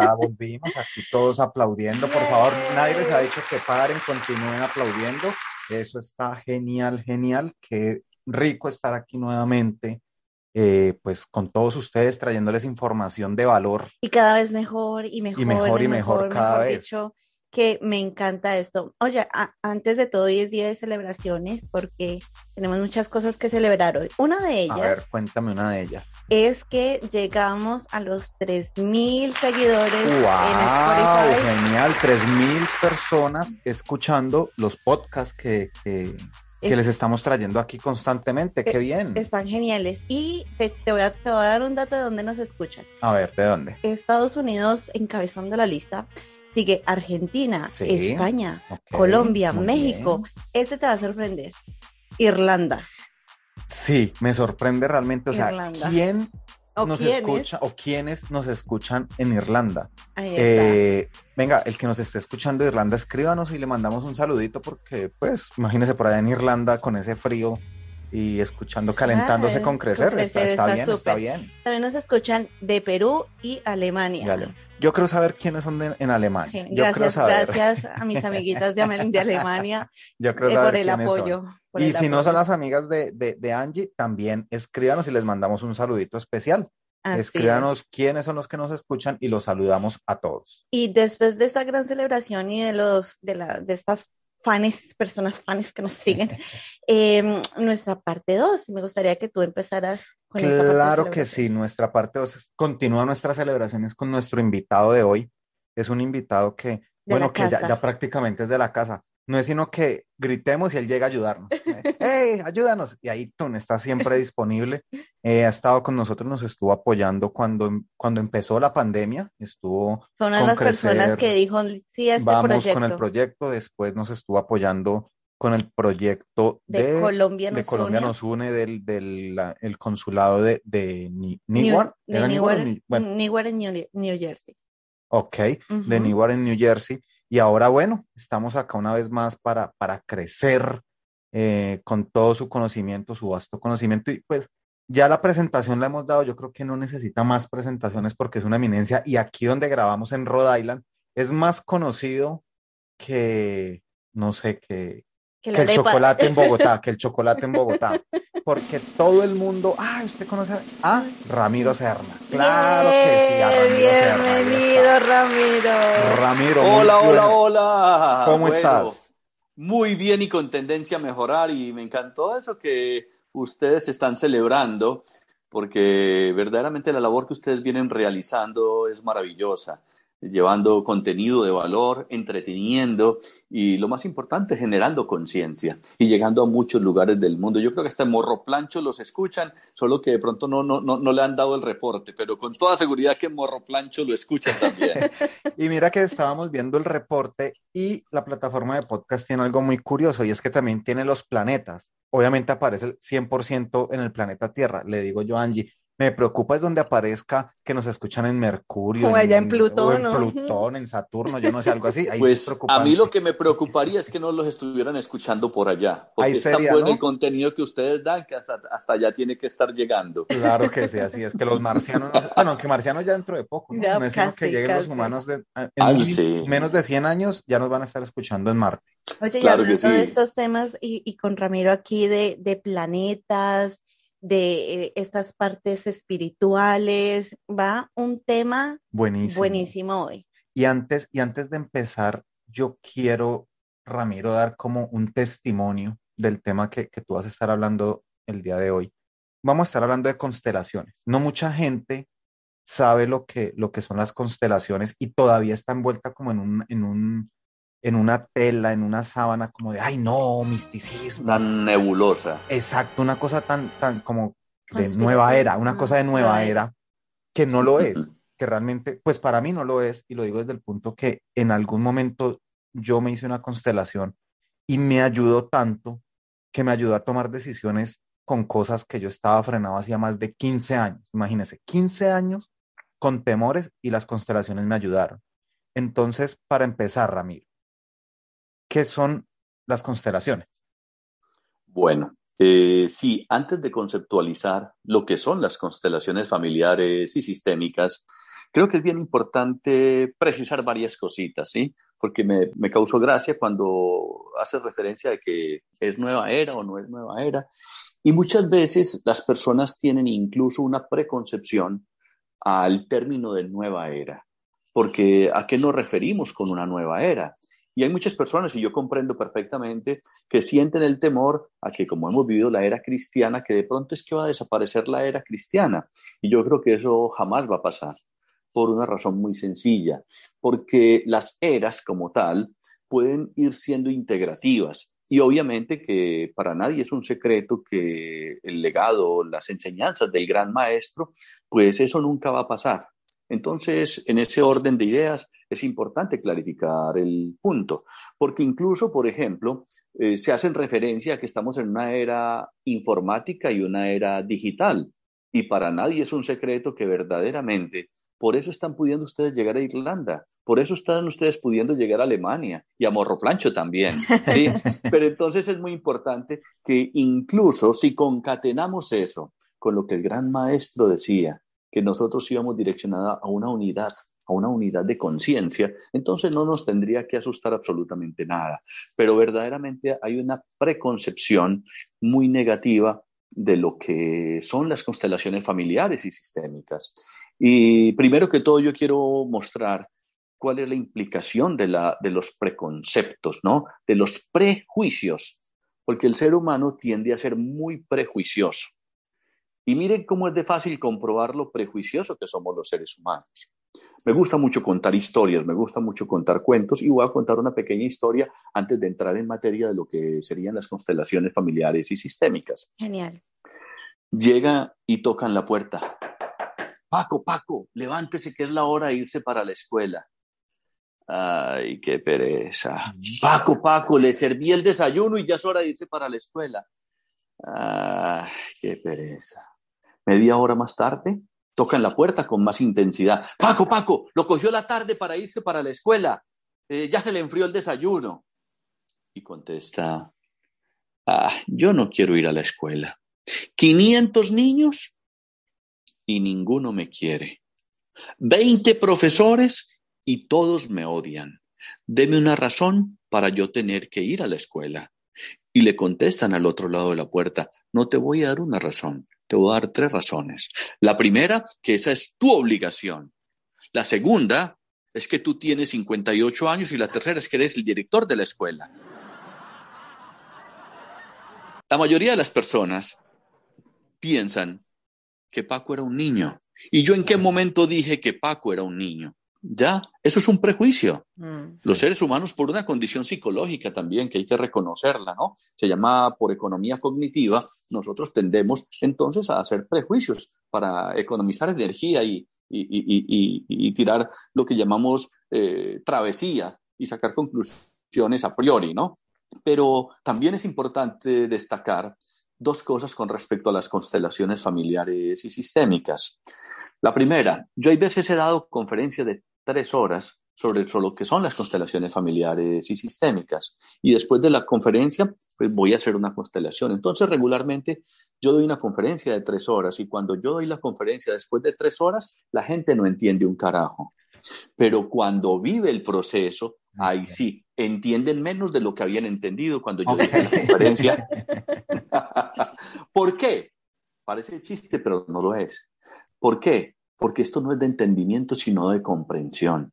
Ya volvimos aquí todos aplaudiendo. Por favor, nadie les ha dicho que paren, continúen aplaudiendo. Eso está genial, genial. Qué rico estar aquí nuevamente, eh, pues con todos ustedes trayéndoles información de valor. Y cada vez mejor y mejor. Y mejor y mejor, cada vez. Dicho, que me encanta esto. Oye, antes de todo, hoy es día de celebraciones porque tenemos muchas cosas que celebrar hoy. Una de ellas. A ver, cuéntame una de ellas. Es que llegamos a los 3000 seguidores wow, en Spotify. Genial, 3000 personas escuchando los podcasts que, que, les estamos trayendo aquí constantemente. Qué bien. Están geniales. Y te, voy a, te voy a dar un dato de dónde nos escuchan. A ver, ¿de dónde? Estados Unidos encabezando la lista sigue Argentina, España, Colombia, México. Este te va a sorprender. Irlanda. Sí, me sorprende realmente. O sea, ¿quién nos escucha o quiénes nos escuchan en Irlanda? Eh, venga, el que nos esté escuchando de Irlanda, escríbanos y le mandamos un saludito porque, pues, imagínese por allá en Irlanda con ese frío y escuchando calentándose con crecer, está, bien, está bien. También nos escuchan de Perú y Alemania. Yo quiero saber quiénes son en Alemania. gracias, gracias a mis amiguitas de, Alemania Yo creo eh, por el apoyo. y si no son las amigas de, de, Angie, también escríbanos y les mandamos un saludito especial. Escríbanos quiénes son los que nos escuchan y los saludamos a todos. Y después de esta gran celebración y de los de, la, de estas fans, personas fans que nos siguen, em, nuestra parte 2. Me gustaría que tú empezaras con claro esta Claro que sí, nuestra parte 2 continúa nuestras celebraciones con nuestro invitado de hoy. Es un invitado que, bueno, que ya, ya, prácticamente es de la casa no es sino que gritemos y él llega a ayudarnos. ¡Hey, ayúdanos! Y ahí Tun está siempre disponible. Eh, ha estado con nosotros, nos estuvo apoyando cuando, cuando empezó la pandemia. Estuvo. Fue una de las personas que dijo: Sí, este vamos con el proyecto. Después nos estuvo apoyando con el proyecto de, Colombia, nos de Colombia une. nos une del, del el consulado de, de Newark. De Newark, en New, Jersey. Ok, de Newark en New Jersey. Y ahora, bueno, estamos acá una vez más para, para crecer eh, con todo su conocimiento, su vasto conocimiento. Y pues ya la presentación la hemos dado, yo creo que no necesita más presentaciones porque es una eminencia. Y aquí donde grabamos en Rhode Island es más conocido que, no sé, que, que, el chocolate en Bogotá, que el chocolate en Bogotá. Porque todo el mundo, ah, usted conoce a Ramiro Serna. Claro que sí, a Ramiro Bienvenido, Ramiro. Ramiro. Hola, hola, hola. ¿Cómo estás? Muy bien y con tendencia a mejorar y me encantó eso que ustedes están celebrando porque verdaderamente la labor que ustedes vienen realizando es maravillosa llevando contenido de valor, entreteniendo y lo más importante, generando conciencia y llegando a muchos lugares del mundo. Yo creo que hasta en Morro Plancho los escuchan, solo que de pronto no, no, no, no le han dado el reporte, pero con toda seguridad que Morro Plancho lo escuchan también. y mira que estábamos viendo el reporte y la plataforma de podcast tiene algo muy curioso y es que también tiene los planetas. Obviamente aparece el 100% en el planeta Tierra, le digo yo Angie me preocupa es donde aparezca que nos escuchan en Mercurio. O allá en, Plutón. en Plutón, en Saturno, yo no sé, algo así. pues a mí lo que me preocuparía es que no los estuvieran escuchando por allá. Porque Ahí sería, es tan bueno el contenido que ustedes dan que hasta, allá tiene que estar llegando. Claro que sí, así es que los marcianos, bueno, que marcianos ya dentro de poco, ¿no? Ya, que lleguen los humanos de, en menos de 100 años ya nos van a estar escuchando en Marte. Oye, claro y hablando de estos temas y, y, con Ramiro aquí de, de planetas, de eh, estas partes espirituales. Va un tema buenísimo, buenísimo hoy. Y antes, y antes de empezar, yo quiero, Ramiro, dar como un testimonio del tema que, que tú vas a estar hablando el día de hoy. Vamos a estar hablando de constelaciones. No mucha gente sabe lo que, lo que son las constelaciones y todavía está envuelta como en un, en un, en una tela, en una sábana, como de, ay, no, misticismo. Tan nebulosa. Exacto, una cosa tan, tan como de nueva era, una cosa de nueva era, que no lo es. que realmente, pues para mí no lo es, y lo digo desde el punto que en algún momento yo me hice una constelación y me ayudó tanto que me ayudó a tomar decisiones con cosas que yo estaba frenado hacía más de 15 años. Imagínense, 15 años con temores y las constelaciones me ayudaron. Entonces, para empezar, Ramiro, ¿qué son las constelaciones? Bueno, eh, sí, antes de conceptualizar lo que son las constelaciones familiares y sistémicas, creo que es bien importante precisar varias cositas, ¿sí? Porque me, causó gracia cuando hace referencia de que es nueva era o no es nueva era. Y muchas veces las personas tienen incluso una preconcepción al término de nueva era. Porque ¿a qué nos referimos con una nueva era? Y hay muchas personas, y yo comprendo perfectamente, que sienten el temor a que como hemos vivido la era cristiana, que de pronto es que va a desaparecer la era cristiana. Y yo creo que eso jamás va a pasar, por una razón muy sencilla, porque las eras como tal pueden ir siendo integrativas. Y obviamente que para nadie es un secreto que el legado, las enseñanzas del gran maestro, pues eso nunca va a pasar. Entonces, en ese orden de ideas, es importante clarificar el punto, porque incluso, por ejemplo, eh, se hacen referencia a que estamos en una era informática y una era digital, y para nadie es un secreto que verdaderamente por eso están pudiendo ustedes llegar a Irlanda, por eso están ustedes pudiendo llegar a Alemania y a Morroplancho también. ¿sí? Pero entonces es muy importante que incluso si concatenamos eso con lo que el gran maestro decía, que nosotros íbamos direccionados a una unidad, a una unidad de conciencia, entonces no nos tendría que asustar absolutamente nada. Pero verdaderamente hay una preconcepción muy negativa de lo que son las constelaciones familiares y sistémicas. Y primero que todo yo quiero mostrar cuál es la implicación de, la, de los preconceptos, ¿no? De los prejuicios, porque el ser humano tiende a ser muy prejuicioso. Y miren cómo es de fácil comprobar lo prejuicioso que somos los seres humanos. Me gusta mucho contar historias, me gusta mucho contar cuentos y voy a contar una pequeña historia antes de entrar en materia de lo que serían las constelaciones familiares y sistémicas. Genial. Llega y tocan la puerta. Paco, Paco, levántese que es la hora de irse para la escuela. Ay, qué pereza. Paco, Paco, le serví el desayuno y ya es hora de irse para la escuela. Ay, qué pereza. Media hora más tarde, tocan la puerta con más intensidad. Paco, Paco, lo cogió la tarde para irse para la escuela. Eh, ya se le enfrió el desayuno. Y contesta, ah, yo no quiero ir a la escuela. 500 niños y ninguno me quiere. 20 profesores y todos me odian. Deme una razón para yo tener que ir a la escuela. Y le contestan al otro lado de la puerta, no te voy a dar una razón, te voy a dar tres razones. La primera, que esa es tu obligación. La segunda es que tú tienes 58 años y la tercera es que eres el director de la escuela. La mayoría de las personas piensan que Paco era un niño. ¿Y yo en qué momento dije que Paco era un niño? Ya, eso es un prejuicio. Mm, Los seres humanos, por una condición psicológica también, que hay que reconocerla, ¿no? Se llama por economía cognitiva, nosotros tendemos entonces a hacer prejuicios para economizar energía y, y, tirar lo que llamamos eh, travesía y sacar conclusiones a priori, ¿no? Pero también es importante destacar dos cosas con respecto a las constelaciones familiares y sistémicas. La primera, yo hay veces he dado conferencias de tres horas sobre, lo que son las constelaciones familiares y sistémicas. Y después de la conferencia, pues voy a hacer una constelación. Entonces, regularmente yo doy una conferencia de tres horas y cuando yo doy la conferencia después de tres horas, la gente no entiende un carajo. Pero cuando vive el proceso, ahí sí, entienden menos de lo que habían entendido cuando yo di la conferencia. ¿Por qué? Parece chiste, pero no lo es. ¿Por qué? Porque esto no es de entendimiento, sino de comprensión.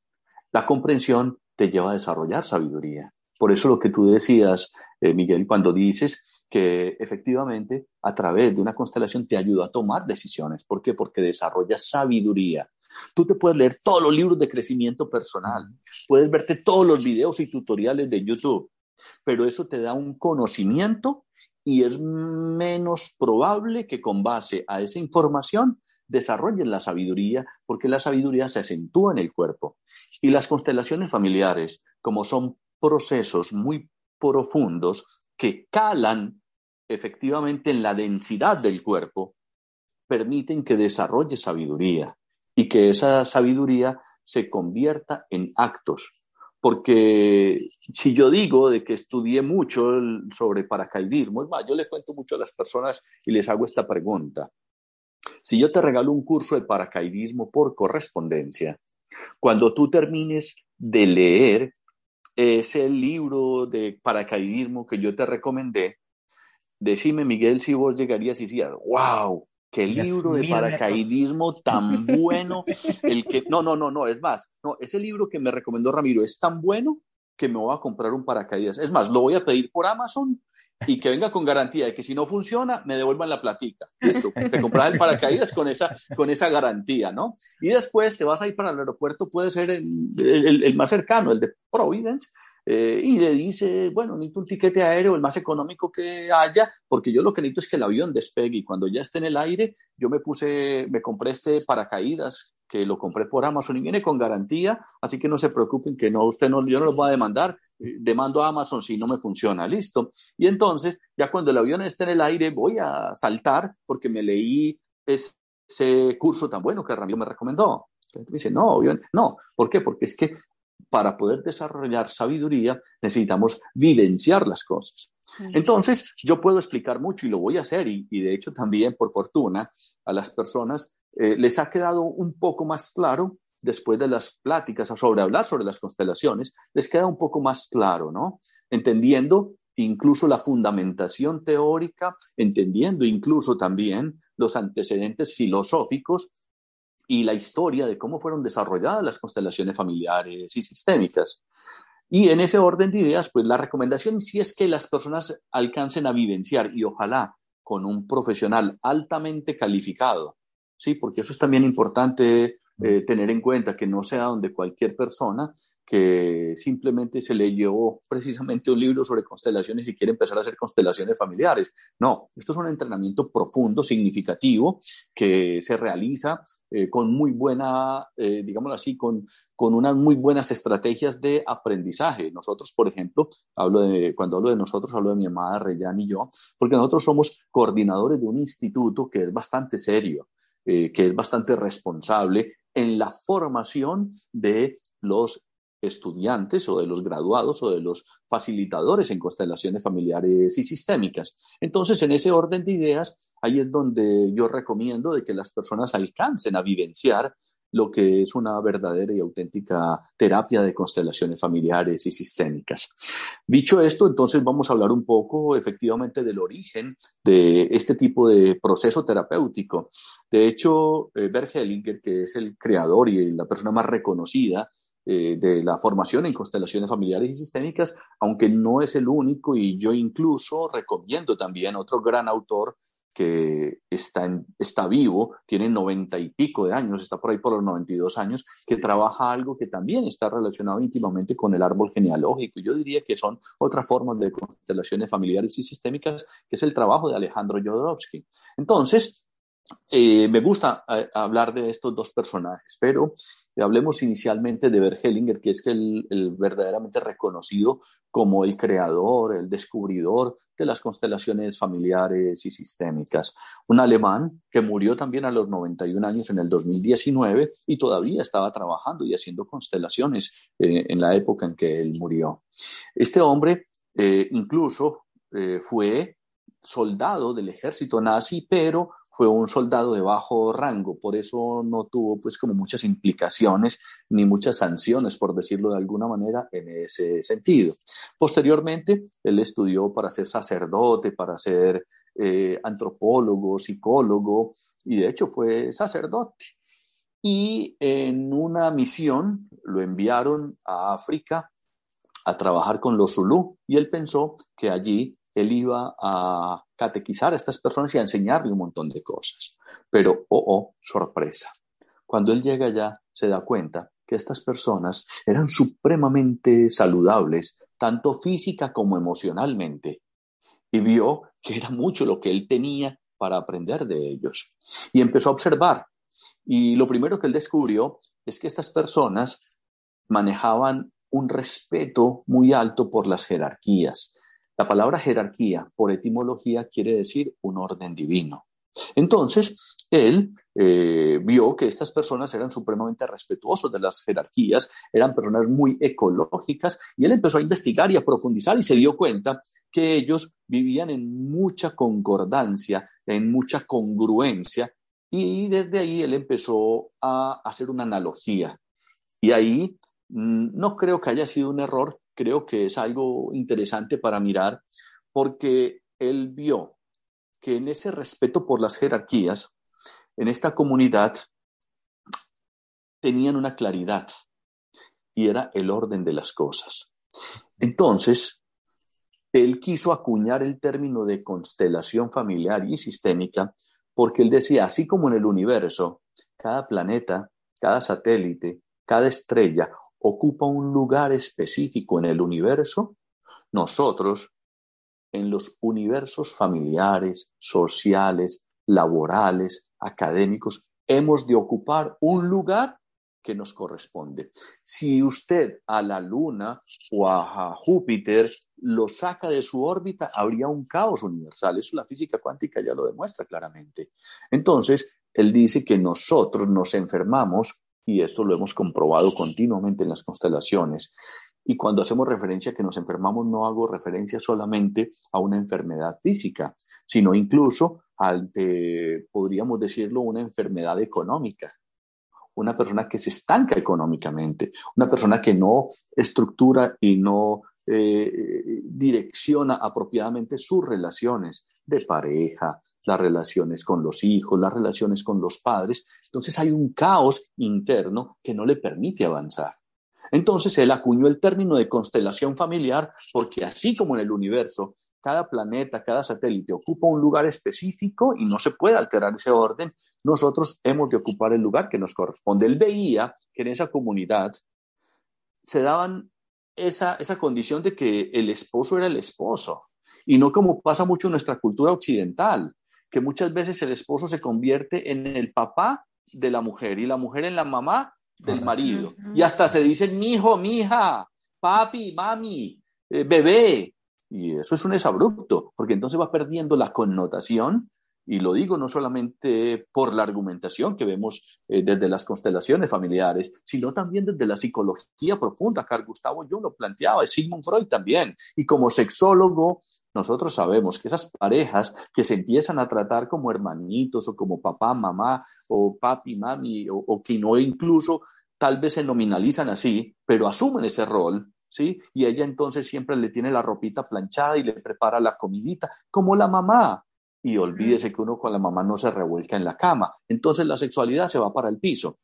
La comprensión te lleva a desarrollar sabiduría. Por eso lo que tú decías, eh, Miguel, cuando dices que efectivamente a través de una constelación te ayuda a tomar decisiones. ¿Por qué? Porque desarrollas sabiduría. Tú te puedes leer todos los libros de crecimiento personal, puedes verte todos los videos y tutoriales de YouTube, pero eso te da un conocimiento y es menos probable que con base a esa información desarrollen la sabiduría, porque la sabiduría se acentúa en el cuerpo. Y las constelaciones familiares, como son procesos muy profundos que calan efectivamente en la densidad del cuerpo, permiten que desarrolle sabiduría y que esa sabiduría se convierta en actos. Porque si yo digo de que estudié mucho sobre paracaidismo, es más, yo le cuento mucho a las personas y les hago esta pregunta. Si yo te regalo un curso de paracaidismo por correspondencia, cuando tú termines de leer ese libro de paracaidismo que yo te recomendé, decime, Miguel, si vos llegarías y decías, wow, qué libro de paracaidismo tan bueno, el que, no, no, no, no, es más, no, ese libro que me recomendó Ramiro es tan bueno que me voy a comprar un paracaídas. Es más, lo voy a pedir por Amazon y que venga con garantía de que si no funciona, me devuelvan la platica. Listo, te compras el paracaídas con esa, con esa garantía, ¿no? Y después te vas a ir para el aeropuerto, puede ser el, el más cercano, el de Providence, eh, y le dice, bueno, necesito un tiquete aéreo el más económico que haya, porque yo lo que necesito es que el avión despegue y cuando ya esté en el aire, yo me puse, me compré este paracaídas que lo compré por Amazon y viene con garantía, así que no se preocupen que no, usted no, yo no lo voy a demandar, demando a Amazon si no me funciona, listo. Y entonces, ya cuando el avión esté en el aire, voy a saltar porque me leí ese curso tan bueno que Ramiro me recomendó. Me dice, no, no, ¿por qué? Porque es que para poder desarrollar sabiduría necesitamos vivenciar las cosas. Entonces, yo puedo explicar mucho y lo voy a hacer y, de hecho también, por fortuna, a las personas eh, les ha quedado un poco más claro después de las pláticas sobre hablar sobre las constelaciones, les queda un poco más claro, ¿no? Entendiendo incluso la fundamentación teórica, entendiendo incluso también los antecedentes filosóficos y la historia de cómo fueron desarrolladas las constelaciones familiares y sistémicas. Y en ese orden de ideas, pues la recomendación sí es que las personas alcancen a vivenciar y ojalá con un profesional altamente calificado, ¿sí? Porque eso es también importante eh, tener en cuenta que no sea donde cualquier persona que simplemente se le llevó precisamente un libro sobre constelaciones y quiere empezar a hacer constelaciones familiares. No, esto es un entrenamiento profundo, significativo, que se realiza eh, con muy buena, eh, digámoslo así, con, con unas muy buenas estrategias de aprendizaje. Nosotros, por ejemplo, hablo de, cuando hablo de nosotros, hablo de mi amada Reyán y yo, porque nosotros somos coordinadores de un instituto que es bastante serio. que es bastante responsable en la formación de los estudiantes o de los graduados o de los facilitadores en constelaciones familiares y sistémicas. Entonces, en ese orden de ideas, ahí es donde yo recomiendo de que las personas alcancen a vivenciar lo que es una verdadera y auténtica terapia de constelaciones familiares y sistémicas. Dicho esto, entonces vamos a hablar un poco efectivamente del origen de este tipo de proceso terapéutico. De hecho, eh, Bert Hellinger, que es el creador y la persona más reconocida eh, de la formación en constelaciones familiares y sistémicas, aunque no es el único y yo incluso recomiendo también otro gran autor que está, está vivo, tiene noventa y pico de años, está por ahí por los 92 años, que trabaja algo que también está relacionado íntimamente con el árbol genealógico. Yo diría que son otras formas de constelaciones familiares y sistémicas, que es el trabajo de Alejandro Jodorowsky. Entonces, eh, me gusta eh, hablar de estos dos personajes, pero hablemos inicialmente de Bert Hellinger, que es el, el, verdaderamente reconocido como el creador, el descubridor de las constelaciones familiares y sistémicas. Un alemán que murió también a los 91 años en el 2019 y todavía estaba trabajando y haciendo constelaciones eh, en la época en que él murió. Este hombre incluso fue soldado del ejército nazi, pero fue un soldado de bajo rango, por eso no tuvo pues como muchas implicaciones ni muchas sanciones, por decirlo de alguna manera, en ese sentido. Posteriormente, él estudió para ser sacerdote, para ser eh, antropólogo, psicólogo, y de hecho fue sacerdote. Y en una misión lo enviaron a África a trabajar con los Zulú, y él pensó que allí él iba a catequizar a estas personas y a enseñarle un montón de cosas. Pero, oh, oh, sorpresa. Cuando él llega allá, se da cuenta que estas personas eran supremamente saludables, tanto física como emocionalmente, y vio que era mucho lo que él tenía para aprender de ellos. Y empezó a observar Y lo primero que él descubrió es que estas personas manejaban un respeto muy alto por las jerarquías. La palabra jerarquía, por etimología, quiere decir un orden divino. Entonces, él eh, vio que estas personas eran supremamente respetuosos de las jerarquías, eran personas muy ecológicas, y él empezó a investigar y a profundizar y se dio cuenta que ellos vivían en mucha concordancia, en mucha congruencia, y desde ahí él empezó a hacer una analogía. Y ahí mm, no creo que haya sido un error, creo que es algo interesante para mirar, porque él vio que en ese respeto por las jerarquías, en esta comunidad, tenían una claridad y era el orden de las cosas. Entonces, él quiso acuñar el término de constelación familiar y sistémica porque él decía, así como en el universo, cada planeta, cada satélite, cada estrella ocupa un lugar específico en el universo, nosotros en los universos familiares, sociales, laborales, académicos, hemos de ocupar un lugar que nos corresponde. Si usted a la Luna o a Júpiter lo saca de su órbita, habría un caos universal. Eso la física cuántica ya lo demuestra claramente. Entonces, él dice que nosotros nos enfermamos, y esto lo hemos comprobado continuamente en las constelaciones, y cuando hacemos referencia a que nos enfermamos, no hago referencia solamente a una enfermedad física, sino incluso al de, podríamos decirlo, una enfermedad económica. Una persona que se estanca económicamente, una persona que no estructura y no eh, direcciona apropiadamente sus relaciones de pareja, las relaciones con los hijos, las relaciones con los padres. Entonces hay un caos interno que no le permite avanzar. Entonces él acuñó el término de constelación familiar porque así como en el universo, cada planeta, cada satélite ocupa un lugar específico y no se puede alterar ese orden, nosotros hemos de ocupar el lugar que nos corresponde. Él veía que en esa comunidad se daban esa, esa condición de que el esposo era el esposo y no como pasa mucho en nuestra cultura occidental, que muchas veces el esposo se convierte en el papá de la mujer y la mujer en la mamá del marido. Y hasta se dicen mi hijo, mi hija, papi, mami, eh, bebé. Y eso es un exabrupto, porque entonces va perdiendo la connotación y lo digo no solamente por la argumentación que vemos eh, desde las constelaciones familiares, sino también desde la psicología profunda. Carl Gustavo yo lo planteaba, Sigmund Freud también. Y como sexólogo, nosotros sabemos que esas parejas que se empiezan a tratar como hermanitos o como papá, mamá o papi, mami, o, o que no incluso tal vez se nominalizan así, pero asumen ese rol, ¿sí? Y ella entonces siempre le tiene la ropita planchada y le prepara la comidita, como la mamá. Y olvídese que uno con la mamá no se revuelca en la cama. Entonces la sexualidad se va para el piso.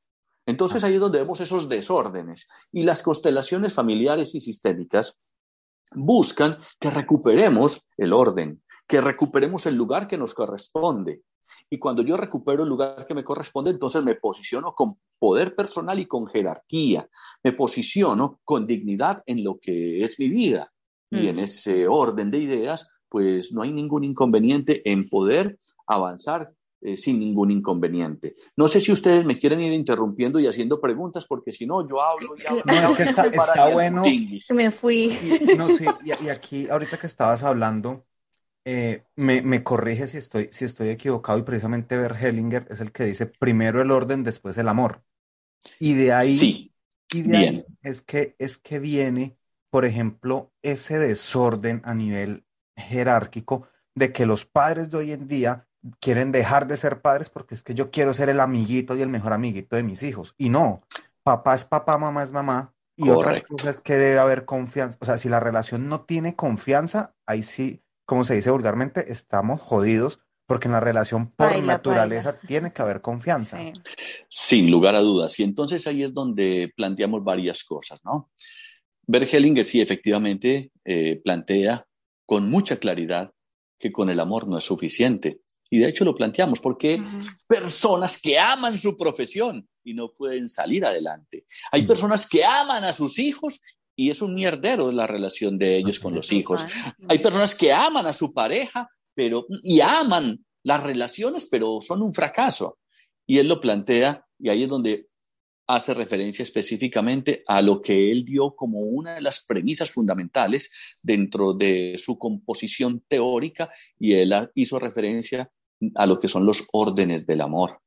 Entonces ahí es donde vemos esos desórdenes. Y las constelaciones familiares y sistémicas buscan que recuperemos el orden, que recuperemos el lugar que nos corresponde, y cuando yo recupero el lugar que me corresponde, entonces me posiciono con poder personal y con jerarquía. Me posiciono con dignidad en lo que es mi vida. Y en ese orden de ideas, pues no hay ningún inconveniente en poder avanzar eh, sin ningún inconveniente. No sé si ustedes me quieren ir interrumpiendo y haciendo preguntas, porque si no, yo hablo y hablo. No, es que está, bueno. Me fui. no, sí, y, aquí, ahorita que estabas hablando, eh, me, corrige si estoy, si estoy equivocado y precisamente Bert Hellinger es el que dice primero el orden, después el amor. Y de ahí, es, que, es que viene, por ejemplo, ese desorden a nivel jerárquico de que los padres de hoy en día quieren dejar de ser padres porque es que yo quiero ser el amiguito y el mejor amiguito de mis hijos. Y no, papá es papá, mamá es mamá. Y otra cosa es que debe haber confianza. O sea, si la relación no tiene confianza, ahí sí como se dice vulgarmente, estamos jodidos porque en la relación por naturaleza tiene que haber confianza. Sin lugar a dudas. Y entonces ahí es donde planteamos varias cosas, ¿no? Bergelinger sí efectivamente eh, plantea con mucha claridad que con el amor no es suficiente. Y de hecho lo planteamos porque personas que aman su profesión y no pueden salir adelante. Hay personas que aman a sus hijos y es un mierdero la relación de ellos con los hijos. Hay personas que aman a su pareja pero, y aman las relaciones, pero son un fracaso. Y él lo plantea Y ahí es donde hace referencia específicamente a lo que él dio como una de las premisas fundamentales dentro de su composición teórica y él hizo referencia a lo que son los órdenes del amor.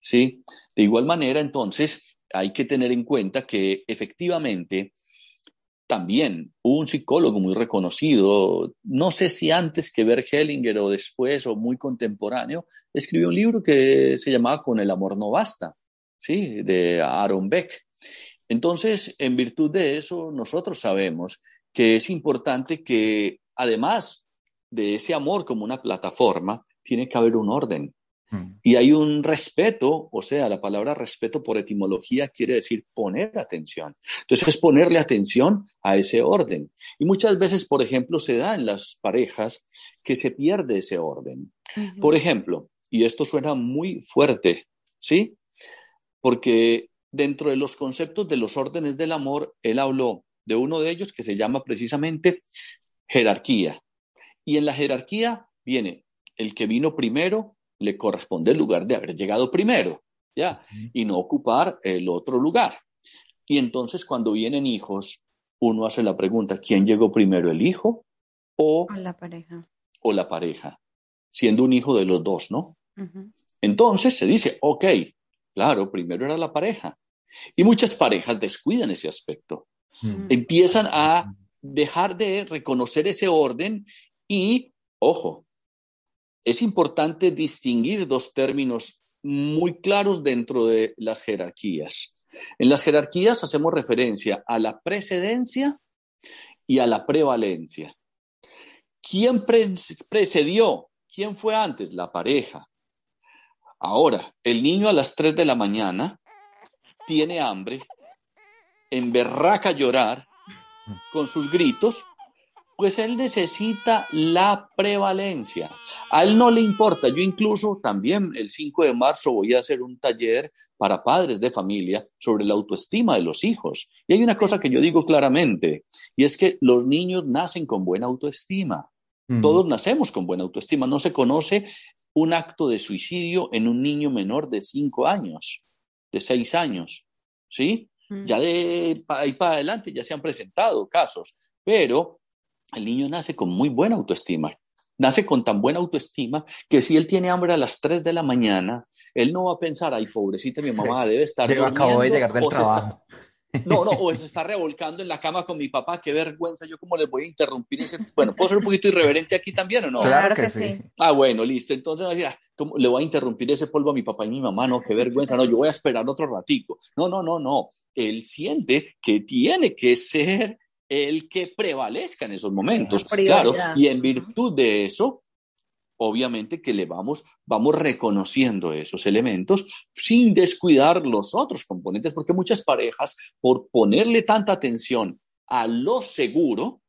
¿sí? De igual manera, entonces, hay que tener en cuenta que efectivamente también un psicólogo muy reconocido, no sé si antes que Bert Hellinger o después o muy contemporáneo, escribió un libro que se llamaba Con el amor no basta. ¿sí? de Aaron Beck. Entonces, en virtud de eso, nosotros sabemos que es importante que, además de ese amor como una plataforma, tiene que haber un orden. Hmm. Y hay un respeto, o sea, la palabra respeto por etimología quiere decir poner atención. Entonces es ponerle atención a ese orden. Y muchas veces, por ejemplo, se da en las parejas que se pierde ese orden. Por ejemplo, y esto suena muy fuerte, ¿sí? porque dentro de los conceptos de los órdenes del amor, él habló de uno de ellos que se llama precisamente jerarquía. Y en la jerarquía viene el que vino primero, le corresponde el lugar de haber llegado primero, ¿ya? Y no ocupar el otro lugar. Y entonces cuando vienen hijos, uno hace la pregunta, ¿quién llegó primero, el hijo o, la pareja? O la pareja, siendo un hijo de los dos, ¿no? Entonces se dice, ok, Claro, primero era la pareja. Y muchas parejas descuidan ese aspecto. Hmm. Empiezan a dejar de reconocer ese orden y, ojo, es importante distinguir dos términos muy claros dentro de las jerarquías. En las jerarquías hacemos referencia a la precedencia y a la prevalencia. ¿Quién precedió? ¿Quién fue antes? La pareja. Ahora, el niño a las 3 de la mañana tiene hambre, emberraca llorar con sus gritos, pues él necesita la prevalencia. A él no le importa. Yo incluso también el 5 de marzo voy a hacer un taller para padres de familia sobre la autoestima de los hijos. Y hay una cosa que yo digo claramente, y es que los niños nacen con buena autoestima. Todos nacemos con buena autoestima. No se conoce un acto de suicidio en un niño menor de cinco años, de seis años, ¿sí? Ya de ahí para adelante ya se han presentado casos, pero el niño nace con muy buena autoestima. Nace con tan buena autoestima que si él tiene hambre a las 3 de la mañana, él no va a pensar, ay, pobrecita, mi mamá debe estar. acabo de llegar del trabajo. No, no, o se está revolcando en la cama con mi papá, qué vergüenza, yo cómo les voy a interrumpir ese... Bueno, ¿puedo ser un poquito irreverente aquí también o no? Claro que sí. Ah, bueno, listo, entonces ah, ¿cómo le voy a interrumpir ese polvo a mi papá y mi mamá? No, qué vergüenza, no, yo voy a esperar otro ratico. No, no, no, no, él siente que tiene que ser el que prevalezca en esos momentos. Claro, y en virtud de eso, obviamente que le vamos, vamos reconociendo esos elementos sin descuidar los otros componentes, porque muchas parejas, por ponerle tanta atención a lo seguro,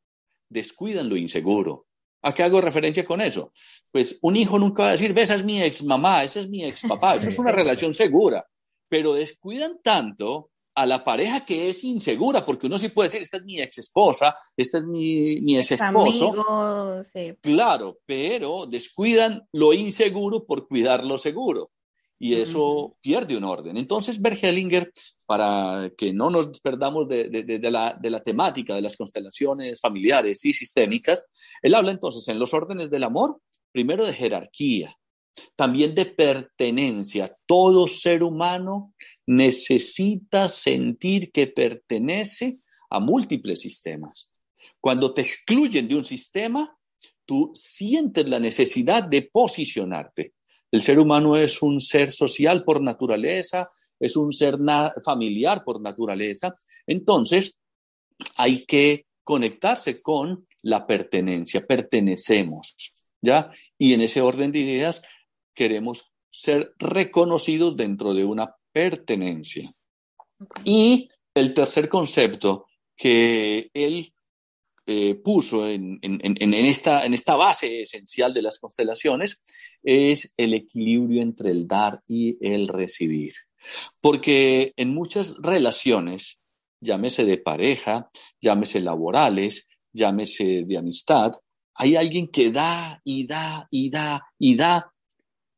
descuidan lo inseguro. ¿A qué hago referencia con eso? Pues un hijo nunca va a decir, esa es mi ex mamá, esa es mi ex papá, eso es una relación segura, pero descuidan tanto a la pareja que es insegura, porque uno sí puede decir, esta es mi ex esposa, esta es mi, mi ex esposo. Claro, pero descuidan lo inseguro por cuidar lo seguro. Y eso pierde un orden. Entonces, Bergelinger, para que no nos perdamos de, de, la, de la temática de las constelaciones familiares y sistémicas, él habla entonces en los órdenes del amor, primero de jerarquía, también de pertenencia. Todo ser humano necesita sentir que pertenece a múltiples sistemas. Cuando te excluyen de un sistema, tú sientes la necesidad de posicionarte. El ser humano es un ser social por naturaleza, es un ser familiar por naturaleza. Entonces, hay que conectarse con la pertenencia, pertenecemos, ¿ya? Y en ese orden de ideas queremos ser reconocidos dentro de una pertenencia. Y el tercer concepto que él eh, puso en, esta, en esta base esencial de las constelaciones es el equilibrio entre el dar y el recibir. Porque en muchas relaciones, llámese de pareja, llámese laborales, llámese de amistad, hay alguien que da y da y da y da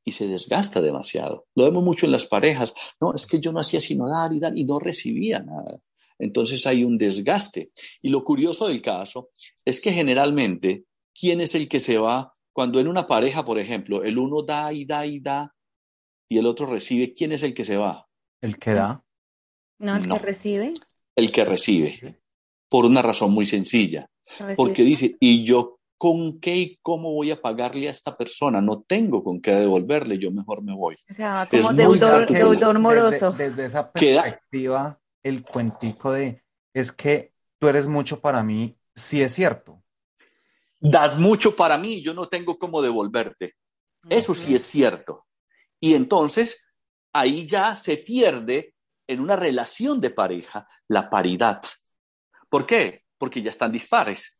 y se desgasta demasiado. Lo vemos mucho en las parejas. No, es que yo no hacía sino dar y dar y no recibía nada. Entonces hay un desgaste. Y lo curioso del caso es que generalmente, ¿quién es el que se va? Cuando en una pareja, por ejemplo, el uno da y da y da y el otro recibe, ¿quién es el que se va? El que da. No, el que recibe. El que recibe. Por una razón muy sencilla. Porque dice, ¿y yo con qué y cómo voy a pagarle a esta persona? No tengo con qué devolverle, yo mejor me voy. O sea, como deudor, deudor, moroso. Desde, esa perspectiva, el cuentico de, es que tú eres mucho para mí, sí es cierto. Das mucho para mí, yo no tengo cómo devolverte. Eso sí es cierto. Y entonces, ahí ya se pierde en una relación de pareja la paridad. ¿Por qué? Porque ya están dispares.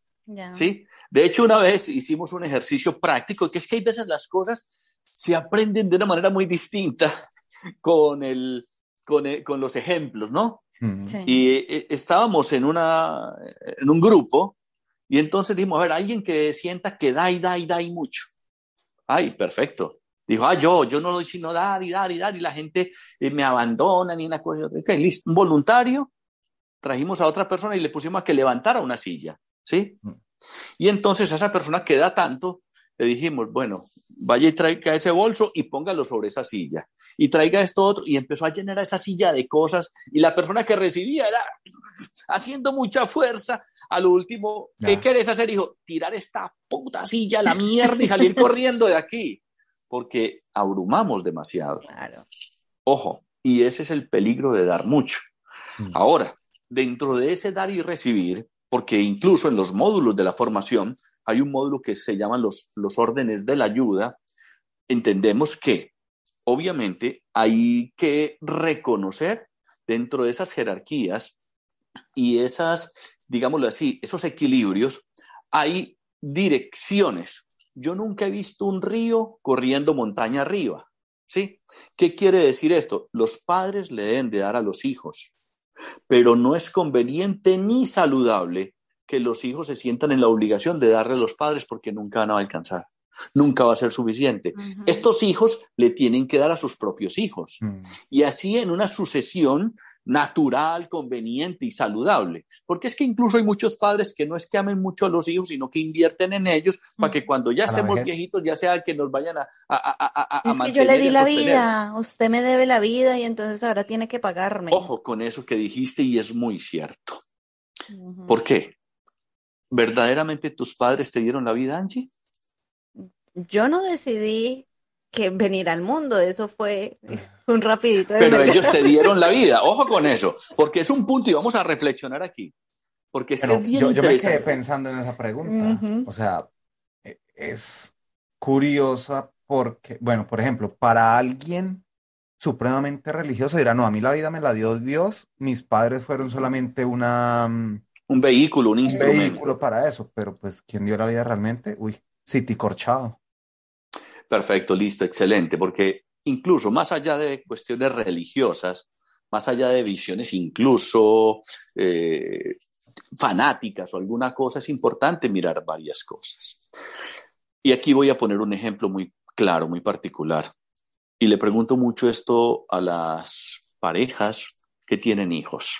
¿sí? De hecho, una vez hicimos un ejercicio práctico, que es que hay veces las cosas se aprenden de una manera muy distinta con, el, con, con los ejemplos, ¿no? Y eh, estábamos en, una, en un grupo y entonces dijimos, a ver, alguien que sienta que da y da y da y mucho. Ay, perfecto. Dijo, ah, yo, yo no doy sino dar y dar y dar y la gente eh, me abandona ni una cosa. Ok, listo. Un voluntario, trajimos a otra persona y le pusimos a que levantara una silla, ¿sí? Y entonces a esa persona que da tanto, le dijimos, bueno, vaya y traiga ese bolso y póngalo sobre esa silla. Y traiga esto otro. Y empezó a llenar esa silla de cosas. Y la persona que recibía era haciendo mucha fuerza. A lo último, ¿qué querés hacer? Dijo, tirar esta puta silla a la mierda y salir corriendo de aquí. Porque abrumamos demasiado. Claro. Ojo, y ese es el peligro de dar mucho. Mm. Ahora, dentro de ese dar y recibir, porque incluso en los módulos de la formación hay un módulo que se llama los, los órdenes de la ayuda, entendemos que obviamente hay que reconocer dentro de esas jerarquías y esas, digámoslo así, esos equilibrios, hay direcciones. Yo nunca he visto un río corriendo montaña arriba. ¿Sí? ¿Qué quiere decir esto? Los padres le deben de dar a los hijos pero no es conveniente ni saludable que los hijos se sientan en la obligación de darle a los padres porque nunca van a alcanzar, nunca va a ser suficiente. Estos hijos le tienen que dar a sus propios hijos mm. y así en una sucesión natural, conveniente y saludable. Porque es que incluso hay muchos padres que no es que amen mucho a los hijos, sino que invierten en ellos para que cuando ya estemos viejitos, ya sea que nos vayan a, a, a, es que yo le di la vida, usted me debe la vida y entonces ahora tiene que pagarme. Ojo con eso que dijiste y es muy cierto. ¿Por qué? ¿Verdaderamente tus padres te dieron la vida, Angie? Yo no decidí que venir al mundo. Eso fue un rapidito. Pero ellos te dieron la vida. Ojo con eso, porque es un punto y vamos a reflexionar aquí. Porque es que yo, yo, me quedé pensando en esa pregunta. O sea, e, es curiosa porque, bueno, por ejemplo, para alguien supremamente religioso dirá, no, a mí la vida me la dio Dios, mis padres fueron solamente una... Mm, un vehículo, un instrumento. Un vehículo para eso, pero pues, ¿quién dio la vida realmente? Uy, City Corchado. Perfecto, listo, excelente, porque incluso más allá de cuestiones religiosas, más allá de visiones incluso eh, fanáticas o alguna cosa, es importante mirar varias cosas. Y aquí voy a poner un ejemplo muy claro, muy particular. Y le pregunto mucho esto a las parejas que tienen hijos.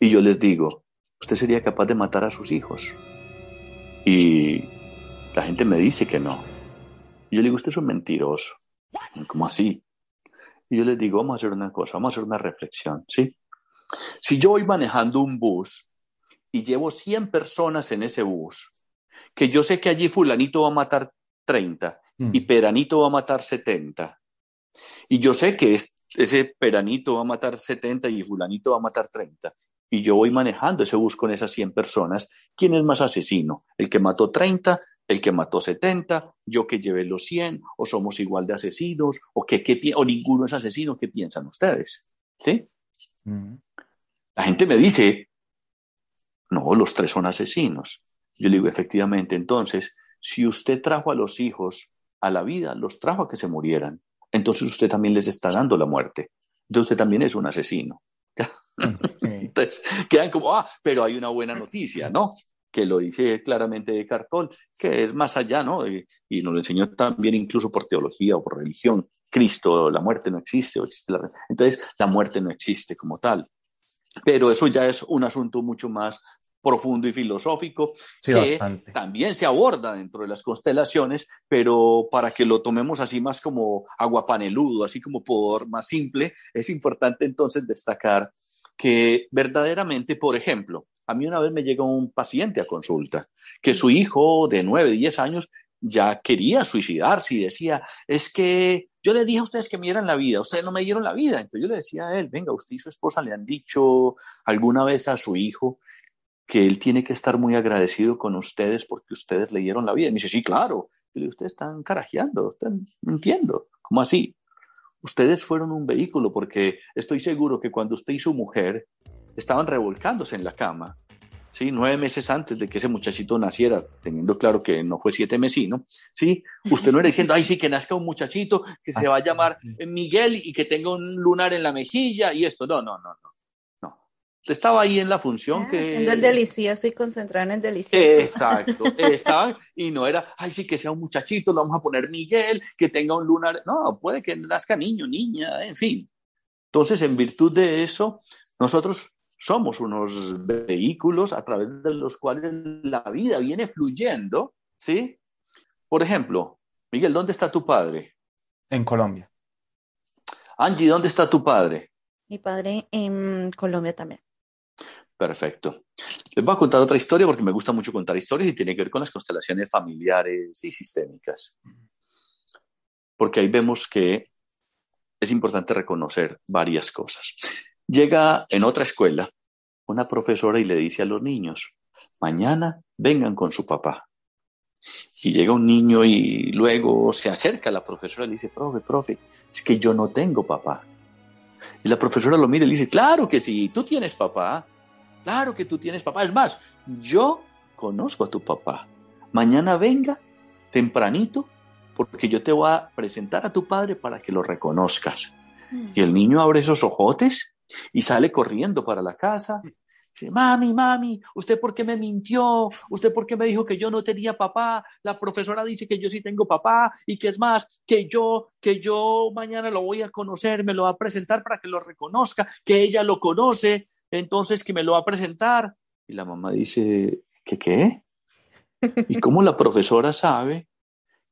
Y yo les digo, ¿usted sería capaz de matar a sus hijos? Y la gente me dice que no. Y yo le digo, usted es un mentiroso. ¿Cómo así? Y yo les digo, vamos a hacer una cosa, vamos a hacer una reflexión, ¿sí? Si yo voy manejando un bus y llevo 100 personas en ese bus, que yo sé que allí fulanito va a matar 30 y mm. peranito va a matar 70, y yo sé que ese peranito va a matar 70 y fulanito va a matar 30, y yo voy manejando ese bus con esas 100 personas, ¿quién es más asesino? ¿El que mató 30 el que mató 70, yo que llevé los 100, o somos igual de asesinos, o, que, o ninguno es asesino, ¿qué piensan ustedes? ¿Sí? Mm. La gente me dice, no, los tres son asesinos. Yo le digo, efectivamente, entonces, si usted trajo a los hijos a la vida, los trajo a que se murieran, entonces usted también les está dando la muerte. Entonces usted también es un asesino. Entonces quedan como, ah, pero hay una buena noticia, ¿no? Que lo dice claramente de Cartol, que es más allá, ¿no? Y, nos lo enseñó también incluso por teología o por religión. Cristo, la muerte no existe, o existe la... entonces la muerte no existe como tal. Pero eso ya es un asunto mucho más profundo y filosófico que también se aborda dentro de las constelaciones, pero para que lo tomemos así más como aguapaneludo, así como por más simple, es importante entonces destacar que verdaderamente, por ejemplo, a mí una vez me llegó un paciente a consulta que su hijo de 9, 10 años ya quería suicidarse y decía, es que yo le dije a ustedes que me dieran la vida, ustedes no me dieron la vida. Entonces yo le decía a él, venga, usted y su esposa le han dicho alguna vez a su hijo que él tiene que estar muy agradecido con ustedes porque ustedes le dieron la vida. Y me dice, sí, claro. Y le ustedes están carajeando, están mintiendo. ¿Cómo así? Ustedes fueron un vehículo porque estoy seguro que cuando usted y su mujer estaban revolcándose en la cama, ¿sí? nueve meses antes de que ese muchachito naciera, teniendo claro que no fue siete mesino, ¿sí? usted no era diciendo, ay, sí, que nazca un muchachito que se va a llamar Miguel y que tenga un lunar en la mejilla y esto. No, no, no, no. no. Estaba ahí en la función ah, que... Haciendo el delicioso y concentrado en el delicioso. Exacto. Estaba, y no era, ay, sí, que sea un muchachito, lo vamos a poner Miguel, que tenga un lunar. No, puede que nazca niño, niña, en fin. Entonces, en virtud de eso, nosotros somos unos vehículos a través de los cuales la vida viene fluyendo, ¿sí? Por ejemplo, Miguel, ¿dónde está tu padre? En Colombia. Angie, ¿dónde está tu padre? Mi padre en Colombia también. Perfecto. Les voy a contar otra historia porque me gusta mucho contar historias y tiene que ver con las constelaciones familiares y sistémicas. Porque ahí vemos que es importante reconocer varias cosas. Llega en otra escuela una profesora y le dice a los niños, mañana vengan con su papá. Y llega un niño y luego se acerca a la profesora y le dice, profe, profe, es que yo no tengo papá. Y la profesora lo mira y le dice, claro que sí, tú tienes papá, claro que tú tienes papá. Es más, yo conozco a tu papá. Mañana venga tempranito porque yo te voy a presentar a tu padre para que lo reconozcas. Mm. Y el niño abre esos ojotes y sale corriendo para la casa. Dice, mami, mami, ¿usted por qué me mintió? ¿Usted por qué me dijo que yo no tenía papá? La profesora dice que yo sí tengo papá y que es más, que yo, que yo mañana lo voy a conocer, me lo va a presentar para que lo reconozca, que ella lo conoce, entonces que me lo va a presentar. Y la mamá dice, ¿qué qué? ¿Y cómo la profesora sabe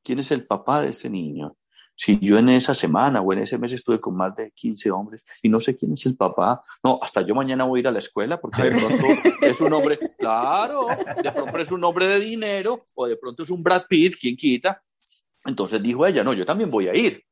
quién es el papá de ese niño? Si yo en esa semana o en ese mes estuve con más de 15 hombres y no sé quién es el papá, no, hasta yo mañana voy a ir a la escuela porque de pronto es un hombre, claro, de pronto es un hombre de dinero o de pronto es un Brad Pitt, quien quita. Entonces dijo ella, no, yo también voy a ir.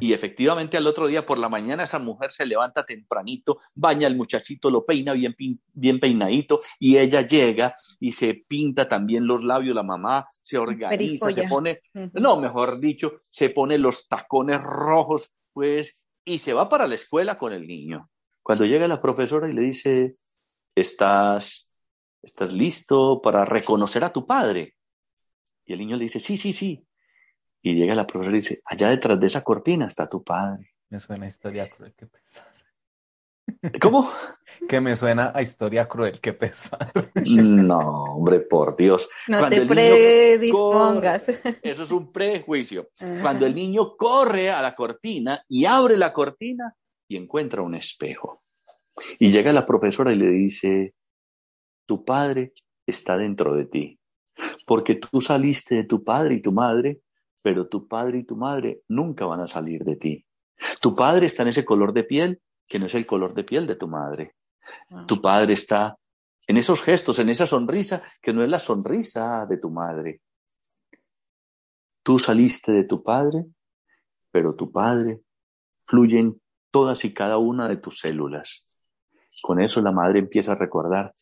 Y efectivamente al otro día por la mañana esa mujer se levanta tempranito, baña al muchachito, lo peina bien, bien peinadito y ella llega y se pinta también los labios, la mamá se organiza, se pone, no, mejor dicho, se pone los tacones rojos, pues, y se va para la escuela con el niño. Cuando llega la profesora y le dice, ¿estás, estás listo para reconocer a tu padre? Y el niño le dice, sí, sí, sí. Y llega la profesora y dice, allá detrás de esa cortina está tu padre. Me suena a historia cruel, qué pesar. ¿Cómo? que me suena a historia cruel, qué pesar. no, hombre, por Dios. No te predispongas. eso es un prejuicio. Cuando el niño corre a la cortina y abre la cortina y encuentra un espejo. Y llega la profesora y le dice, tu padre está dentro de ti, porque tú saliste de tu padre y tu madre pero tu padre y tu madre nunca van a salir de ti. Tu padre está en ese color de piel que no es el color de piel de tu madre. Ah. Tu padre está en esos gestos, en esa sonrisa que no es la sonrisa de tu madre. Tú saliste de tu padre, pero tu padre fluye en todas y cada una de tus células. Con eso la madre empieza a recordar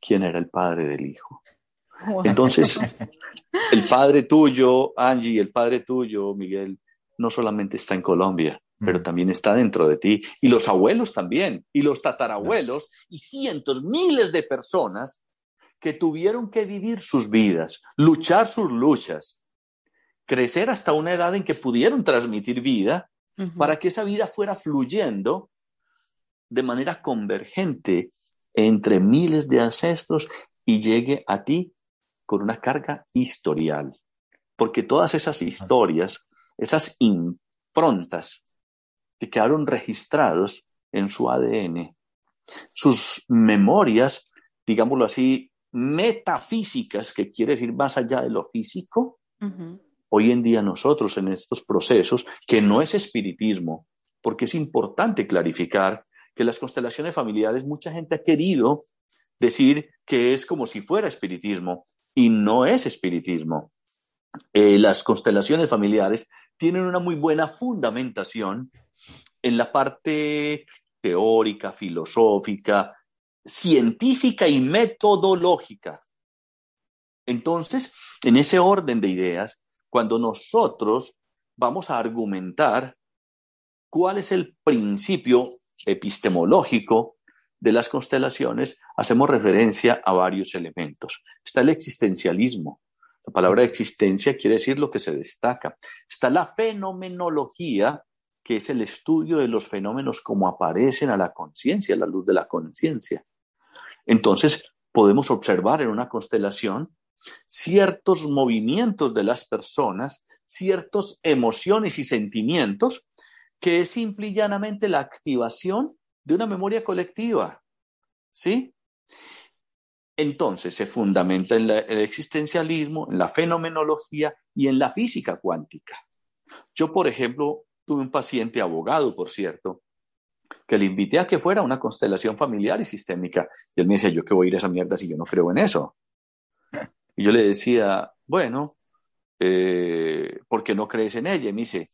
quién era el padre del hijo. Entonces, el padre tuyo, Angie, el padre tuyo, Miguel, no solamente está en Colombia, pero mm. también está dentro de ti. Y los abuelos también, y los tatarabuelos, y cientos, miles de personas que tuvieron que vivir sus vidas, luchar sus luchas, crecer hasta una edad en que pudieron transmitir vida, para que esa vida fuera fluyendo de manera convergente entre miles de ancestros y llegue a ti con una carga historial. Porque todas esas historias, esas improntas que quedaron registrados en su ADN, sus memorias, digámoslo así, metafísicas, que quiere decir más allá de lo físico, hoy en día nosotros en estos procesos, que no es espiritismo, porque es importante clarificar que las constelaciones familiares, mucha gente ha querido decir que es como si fuera espiritismo y no es espiritismo. Eh, las constelaciones familiares tienen una muy buena fundamentación en la parte teórica, filosófica, científica y metodológica. Entonces, en ese orden de ideas, cuando nosotros vamos a argumentar cuál es el principio epistemológico de las constelaciones, hacemos referencia a varios elementos. Está el existencialismo. La palabra existencia quiere decir lo que se destaca. Está la fenomenología, que es el estudio de los fenómenos como aparecen a la conciencia, a la luz de la conciencia. Entonces, podemos observar en una constelación ciertos movimientos de las personas, ciertas emociones y sentimientos, que es simple y llanamente la activación de una memoria colectiva. ¿Sí? Entonces se fundamenta en el existencialismo, en la fenomenología y en la física cuántica. Yo, por ejemplo, tuve un paciente abogado, por cierto, que le invité a que fuera a una constelación familiar y sistémica. Y él me decía, yo qué voy a ir a esa mierda si yo no creo en eso. Y yo le decía, bueno, eh, ¿por qué no crees en ella? Y me dice,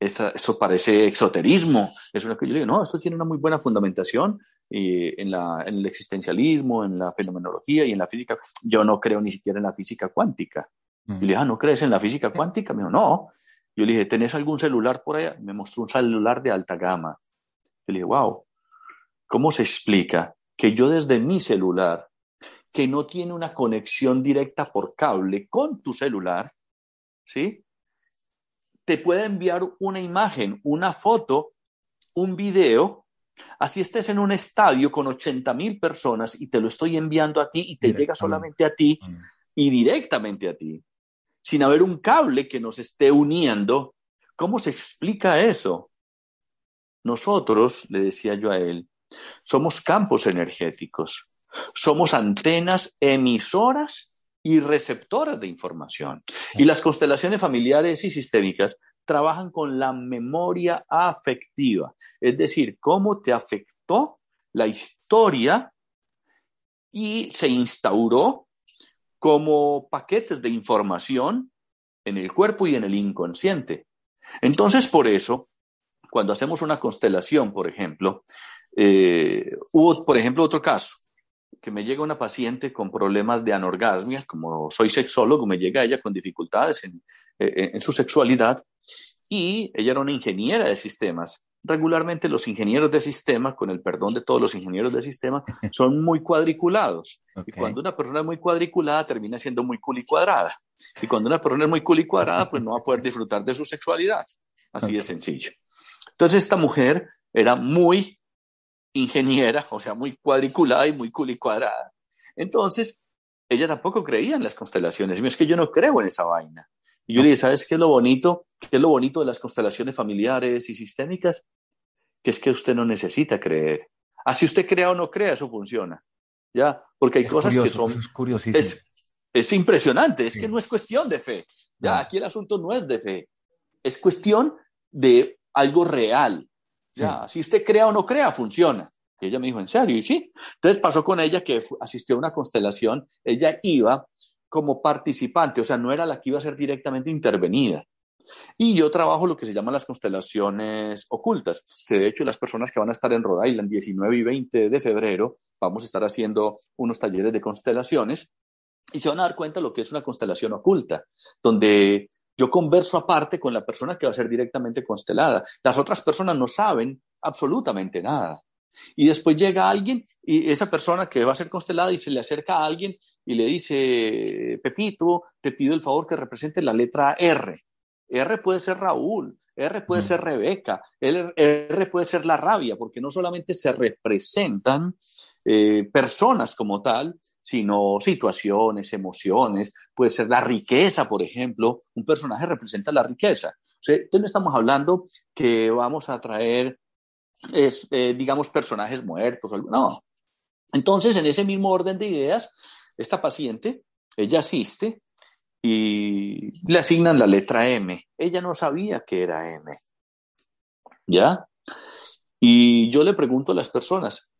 eso parece exoterismo. Es una que yo le digo, no, esto tiene una muy buena fundamentación y en, la, en el existencialismo, en la fenomenología y en la física. Yo no creo ni siquiera en la física cuántica. Y le dije, ah, ¿no crees en la física cuántica? Me dijo, no. Yo le dije, ¿tenés algún celular por allá? Me mostró un celular de alta gama. Yo le dije, wow, ¿cómo se explica que yo desde mi celular que no tiene una conexión directa por cable con tu celular, ¿sí? Te puede enviar una imagen, una foto, un video, así estés en un estadio con 80 mil personas y te lo estoy enviando a ti y te llega solamente a ti y directamente a ti, sin haber un cable que nos esté uniendo. ¿Cómo se explica eso? Nosotros, le decía yo a él, somos campos energéticos. Somos antenas emisoras y receptoras de información. Y las constelaciones familiares y sistémicas trabajan con la memoria afectiva, es decir, cómo te afectó la historia y se instauró como paquetes de información en el cuerpo y en el inconsciente. Entonces, por eso, cuando hacemos una constelación, por ejemplo, eh, hubo, por ejemplo, otro caso que me llega una paciente con problemas de anorgasmia, como soy sexólogo, me llega ella con dificultades en, en, su sexualidad y ella era una ingeniera de sistemas. Regularmente los ingenieros de sistemas, con el perdón de todos los ingenieros de sistemas, son muy cuadriculados. Y cuando una persona es muy cuadriculada, termina siendo muy culicuadrada. Y cuando una persona es muy culicuadrada, pues no va a poder disfrutar de su sexualidad. Así de sencillo. Entonces esta mujer era muy ingeniera, o sea, muy cuadriculada y muy culicuadrada. Entonces, ella tampoco creía en las constelaciones. Y es que yo no creo en esa vaina. Y yo le dije, ¿sabes qué es lo bonito? ¿Qué es lo bonito de las constelaciones familiares y sistémicas? Que es que usted no necesita creer. Así usted crea o no crea, eso funciona. ¿Ya? Porque hay cosas que son... Es, es, impresionante, es que no es cuestión de fe. Ya, aquí el asunto no es de fe. Es cuestión de algo real, ya, si usted crea o no crea, funciona. Y ella me dijo, ¿en serio? Y sí. Entonces pasó con ella que asistió a una constelación. Ella iba como participante, o sea, no era la que iba a ser directamente intervenida. Y yo trabajo lo que se llaman las constelaciones ocultas, que de hecho las personas que van a estar en Rhode Island 19 y 20 de febrero, vamos a estar haciendo unos talleres de constelaciones y se van a dar cuenta de lo que es una constelación oculta, donde yo converso aparte con la persona que va a ser directamente constelada. Las otras personas no saben absolutamente nada. Y después llega alguien y esa persona que va a ser constelada y se le acerca a alguien y le dice, Pepito, te pido el favor que represente la letra R. R puede ser Raúl, R puede ser Rebeca, R puede ser la rabia, porque no solamente se representan eh, personas como tal, sino situaciones, emociones, puede ser la riqueza, por ejemplo. Un personaje representa la riqueza. entonces no estamos hablando que vamos a traer, eh, digamos, personajes muertos. No. Entonces, en ese mismo orden de ideas, esta paciente, ella asiste y le asignan la letra M. Ella no sabía que era M. ¿Ya? Y yo le pregunto a las personas,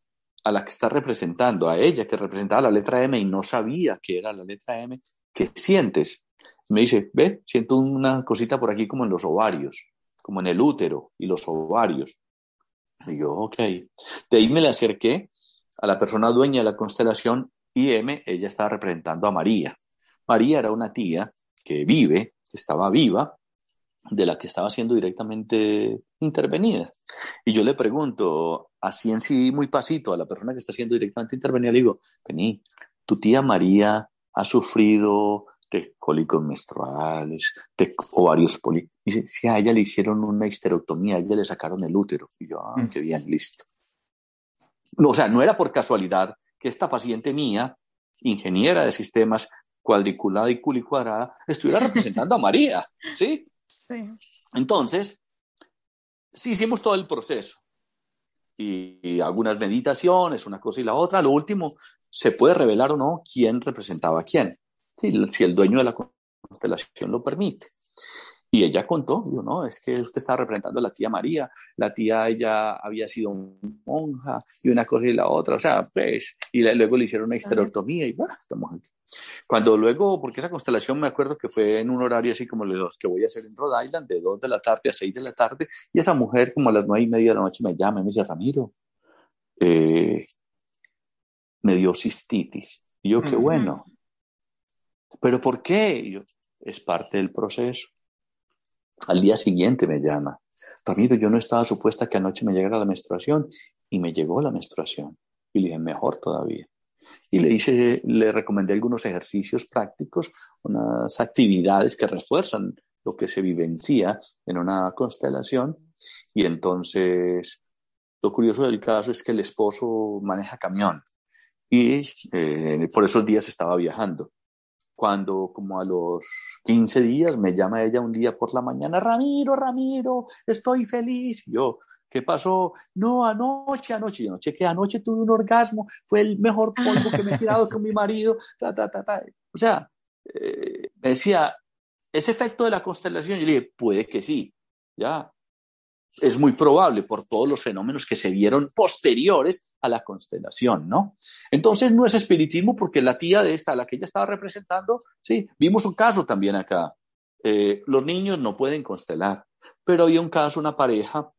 a la que está representando, a ella que representaba la letra M y no sabía que era la letra M, ¿qué sientes? Me dice, ve, siento una cosita por aquí como en los ovarios, como en el útero y los ovarios. Y yo, ok. De ahí me le acerqué a la persona dueña de la constelación y M, ella estaba representando a María. María era una tía que vive, estaba viva, de la que estaba siendo directamente intervenida. Y yo le pregunto, así en sí, muy pasito, a la persona que está siendo directamente intervenida, le digo, vení, tu tía María ha sufrido de cólicos menstruales, de ovarios poli... Dice, sí, a ella le hicieron una histerectomía, a ella le sacaron el útero. Y yo, ah, mm. qué bien, listo. No, o sea, no era por casualidad que esta paciente mía, ingeniera de sistemas, cuadriculada y culicuadrada, estuviera representando a María, ¿sí? Entonces, sí hicimos todo el proceso. Y, algunas meditaciones, una cosa y la otra. Lo último, se puede revelar o no quién representaba a quién, si, el dueño de la constelación lo permite. Y ella contó, dijo, no, es que usted está representando a la tía María, la tía ella había sido monja y una cosa y la otra, o sea, pues, y luego le hicieron una histerectomía y bueno, estamos. Cuando luego, porque esa constelación me acuerdo que fue en un horario así como los que voy a hacer en Rhode Island, de 2 de la tarde a 6 de la tarde, y esa mujer como a las 9 y media de la noche me llama y me dice, Ramiro, eh, me dio cistitis. Y yo, qué bueno. ¿Pero por qué? yo, es parte del proceso. Al día siguiente me llama. Ramiro, yo no estaba supuesta que anoche me llegara la menstruación y me llegó la menstruación. Y le dije, mejor todavía. Y le hice, le recomendé algunos ejercicios prácticos, unas actividades que refuerzan lo que se vivencia en una constelación. Y entonces, lo curioso del caso es que el esposo maneja camión y eh, por esos días estaba viajando. Cuando como a los 15 días me llama ella un día por la mañana, Ramiro, Ramiro, estoy feliz. yo, ¿Qué pasó? No, anoche, anoche, anoche que anoche tuve un orgasmo, fue el mejor polvo que me he tirado con mi marido, ta, ta, ta, ta. O sea, eh, me decía, ese efecto de la constelación, yo le dije, puede que sí, ya. Es muy probable por todos los fenómenos que se vieron posteriores a la constelación, ¿no? Entonces no es espiritismo porque la tía de esta, la que ella estaba representando, sí, vimos un caso también acá. Eh, los niños no pueden constelar, pero había un caso, una pareja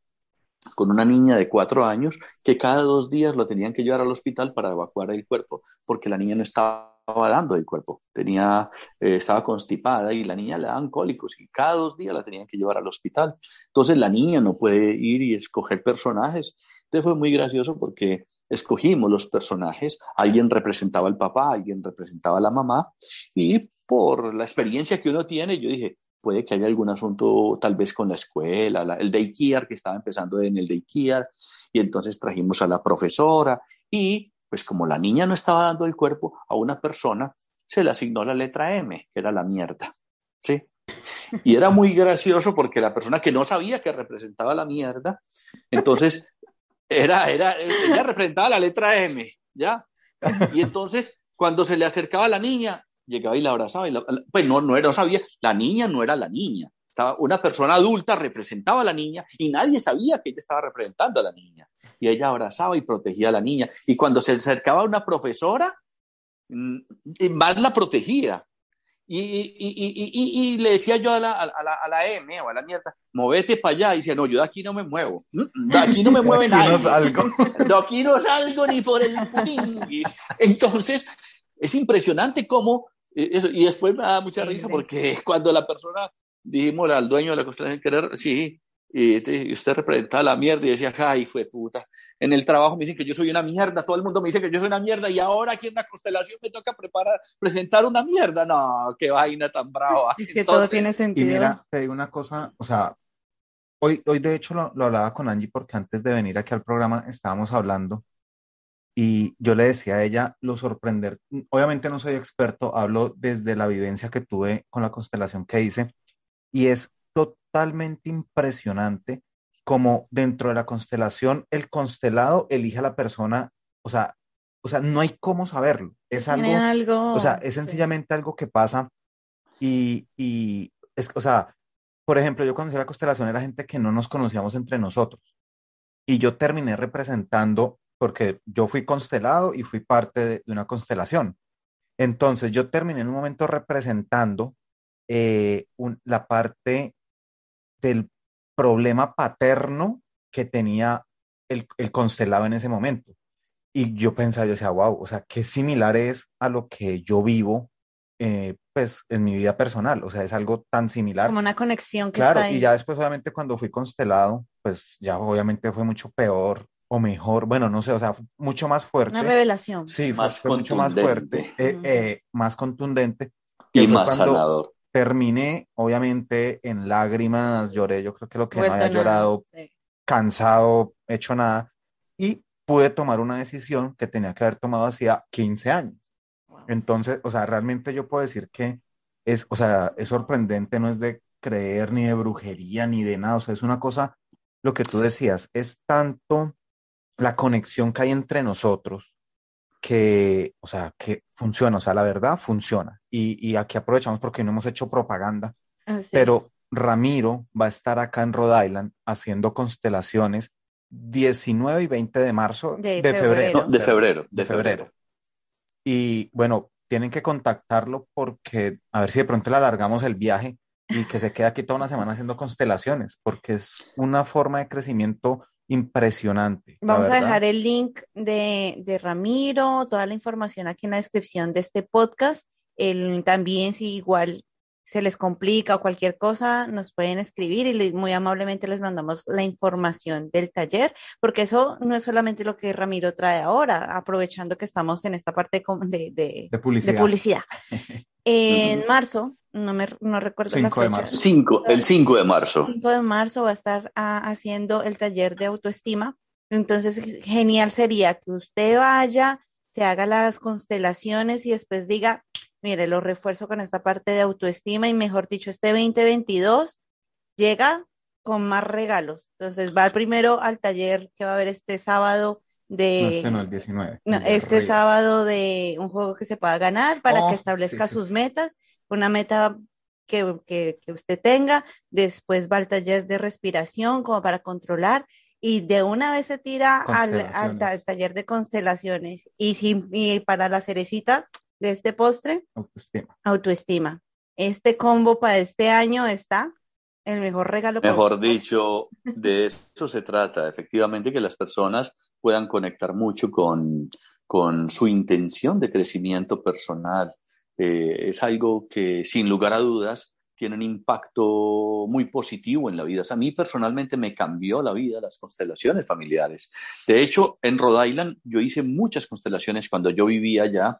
con una niña de cuatro años que cada dos días lo tenían que llevar al hospital para evacuar el cuerpo, porque la niña no estaba dando el cuerpo, tenía, eh, estaba constipada y la niña le daban cólicos y cada dos días la tenían que llevar al hospital. Entonces la niña no puede ir y escoger personajes. Entonces fue muy gracioso porque escogimos los personajes, alguien representaba al papá, alguien representaba a la mamá y por la experiencia que uno tiene, yo dije, puede que haya algún asunto tal vez con la escuela, el daycare que estaba empezando en el daycare, y entonces trajimos a la profesora y pues como la niña no estaba dando el cuerpo a una persona, se le asignó la letra M, que era la mierda, ¿sí? Y era muy gracioso porque la persona que no sabía que representaba la mierda, entonces era, era, ella representaba la letra M, ¿ya? Y entonces cuando se le acercaba la niña, llegaba y la abrazaba. Y pues no, no, era, no sabía, la niña no era la niña. Estaba, una persona adulta representaba a la niña y nadie sabía que ella estaba representando a la niña. Y ella abrazaba y protegía a la niña. Y cuando se acercaba a una profesora, mm, más la protegía. Y, y, y, le decía yo a la, a, la, a la, M o a la mierda, movete para allá. Y dice, no, yo de aquí no me muevo. Mm, de aquí no me mueve nadie. De aquí no salgo ni por el putinguis. Entonces, es impresionante cómo eh, y después me da mucha risa porque cuando la persona, dijimos al dueño de la constelación querer, sí, y, usted representa la mierda y decía, ay, hijo de puta, en el trabajo me dicen que yo soy una mierda, todo el mundo me dice que yo soy una mierda y ahora aquí en la constelación me toca preparar, presentar una mierda. No, qué vaina tan brava. que todo tiene sentido. Y mira, te digo una cosa, o sea, hoy, hoy de hecho lo, lo hablaba con Angie porque antes de venir aquí al programa estábamos hablando y yo le decía a ella lo sorprender, obviamente no soy experto, hablo desde la vivencia que tuve con la constelación que hice y es totalmente impresionante como dentro de la constelación el constelado elige a la persona, o sea, o sea, no hay cómo saberlo, es algo, o sea, es sencillamente algo que pasa y, y es, o sea, por ejemplo, yo conocí la constelación era gente que no nos conocíamos entre nosotros y yo terminé representando porque yo fui constelado y fui parte de, una constelación. Entonces yo terminé en un momento representando eh, la parte del problema paterno que tenía el, constelado en ese momento. Y yo pensaba, yo decía, wow, o sea, qué similar es a lo que yo vivo, eh, pues, en mi vida personal. O sea, es algo tan similar. Como una conexión que Claro, está ahí. y ya después, obviamente, cuando fui constelado, pues ya obviamente fue mucho peor o mejor, bueno, no sé, o sea, mucho más fuerte. Una revelación. Sí, Más fue, fue mucho más fuerte, eh, eh, más contundente. Y más cuando sanador. Terminé, obviamente, en lágrimas, lloré, yo creo que lo que no había nada, llorado, sí. cansado, hecho nada, y pude tomar una decisión que tenía que haber tomado hacía 15 años. Wow. Entonces, o sea, realmente yo puedo decir que es, o sea, es sorprendente, no es de creer ni de brujería ni de nada, o sea, es una cosa, lo que tú decías, es tanto la conexión que hay entre nosotros que, o sea, que funciona, o sea, la verdad funciona. Y, y aquí aprovechamos porque no hemos hecho propaganda, Ah, sí. pero Ramiro va a estar acá en Rhode Island haciendo constelaciones 19 y 20 de marzo De de febrero. No, de febrero, de de febrero. febrero. Y bueno, tienen que contactarlo porque a ver si de pronto le alargamos el viaje y que se quede aquí toda una semana haciendo constelaciones, porque es una forma de crecimiento impresionante. Vamos a dejar el link de, de Ramiro, toda la información aquí en la descripción de este podcast. El, también si igual se les complica o cualquier cosa, nos pueden escribir y le- muy amablemente les mandamos la información del taller, porque eso no es solamente lo que Ramiro trae ahora, aprovechando que estamos en esta parte de, de- de publicidad. En marzo, no me no recuerdo la 5 de marzo. Cinco, el 5 de marzo. 5 de marzo va a estar ah, haciendo el taller de autoestima. Entonces, ge- genial sería que usted vaya, se haga las constelaciones y después diga, mire, lo refuerzo con esta parte de autoestima y mejor dicho, este 2022 llega con más regalos. Entonces, va primero al taller que va a haber este sábado de... No, este no, el 19. No, el de este sábado de un juego que se pueda ganar para Oh, que establezca sí, sus sí. metas, una meta que, que, que usted tenga, después va al taller de respiración como para controlar y de una vez se tira al, al taller de constelaciones y, y para la cerecita de este postre, Autoestima. autoestima. Este combo para este año está el mejor regalo. Mejor dicho, de eso se trata, efectivamente, que las personas puedan conectar mucho con, con su intención de crecimiento personal. Eh, es algo que, sin lugar a dudas, tiene un impacto muy positivo en la vida. O sea, a mí personalmente me cambió la vida las constelaciones familiares. De hecho, en Rhode Island yo hice muchas constelaciones cuando yo vivía allá.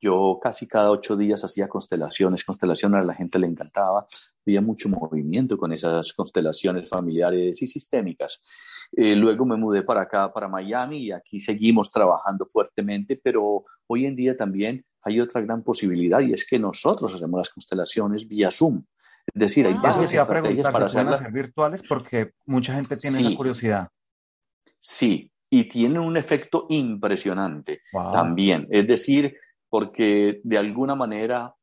Yo casi cada ocho días hacía constelaciones, constelaciones a la gente le encantaba había mucho movimiento con esas constelaciones familiares y sistémicas. Eh, luego me mudé para acá, para Miami, y aquí seguimos trabajando fuertemente, pero hoy en día también hay otra gran posibilidad y es que nosotros hacemos las constelaciones vía Zoom. Es decir, hay. Eso varias estrategias para ¿se pueden hacerlas. hacer virtuales? Porque mucha gente tiene Sí. esa curiosidad. Sí, y tienen un efecto impresionante. Wow. también. Es decir, porque de alguna manera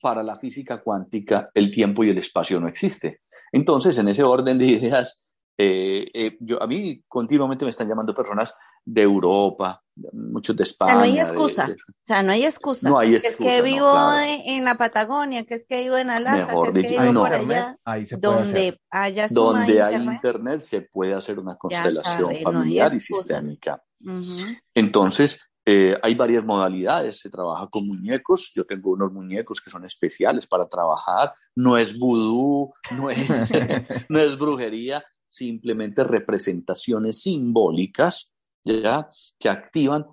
para la física cuántica el tiempo y el espacio no existe. Entonces, en ese orden de ideas, eh, eh, yo, a mí continuamente me están llamando personas de Europa, muchos de O España. sea, no hay de- excusa. de- O sea, no hay excusa. No hay Que es excusa, que no, vivo claro. en, la Patagonia, que es que vivo en Alaska, Mejor que es que dicho, vivo Ay, no. por allá, ahí se puede donde hacer. haya suma de donde hay internet. internet se puede hacer una constelación sabe, no familiar y excusas. sistémica. Ujú. Entonces, eh, hay varias modalidades. Se trabaja con muñecos. Yo tengo unos muñecos que son especiales para trabajar. No es vudú, no es, brujería, simplemente representaciones simbólicas ¿ya? que activan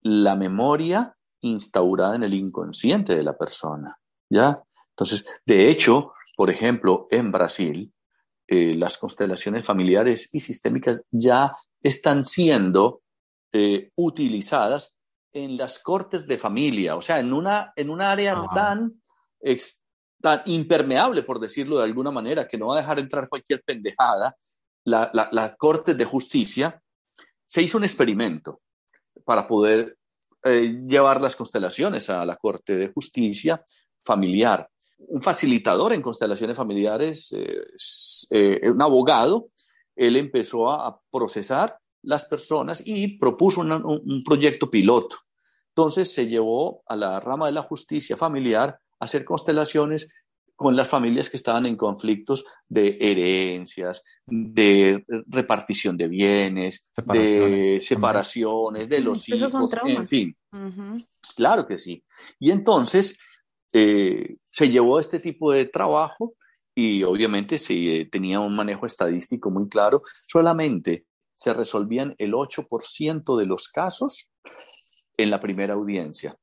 la memoria instaurada en el inconsciente de la persona. ¿ya? Entonces, de hecho, por ejemplo, en Brasil, eh, las constelaciones familiares y sistémicas ya están siendo eh, utilizadas en las cortes de familia, o sea, en una, en un área tan, tan impermeable, por decirlo de alguna manera, que no va a dejar entrar cualquier pendejada, la, la, corte de justicia, se hizo un experimento para poder eh, llevar las constelaciones a la corte de justicia familiar. Un facilitador en constelaciones familiares, eh, un abogado, él empezó a procesar las personas y propuso un, proyecto piloto. Entonces se llevó a la rama de la justicia familiar a hacer constelaciones con las familias que estaban en conflictos de herencias, de repartición de bienes, de separaciones, de los hijos, en fin. Claro que sí. Y entonces eh, se llevó este tipo de trabajo y obviamente se tenía un manejo estadístico muy claro. Solamente se resolvían el 8% de los casos en la primera audiencia.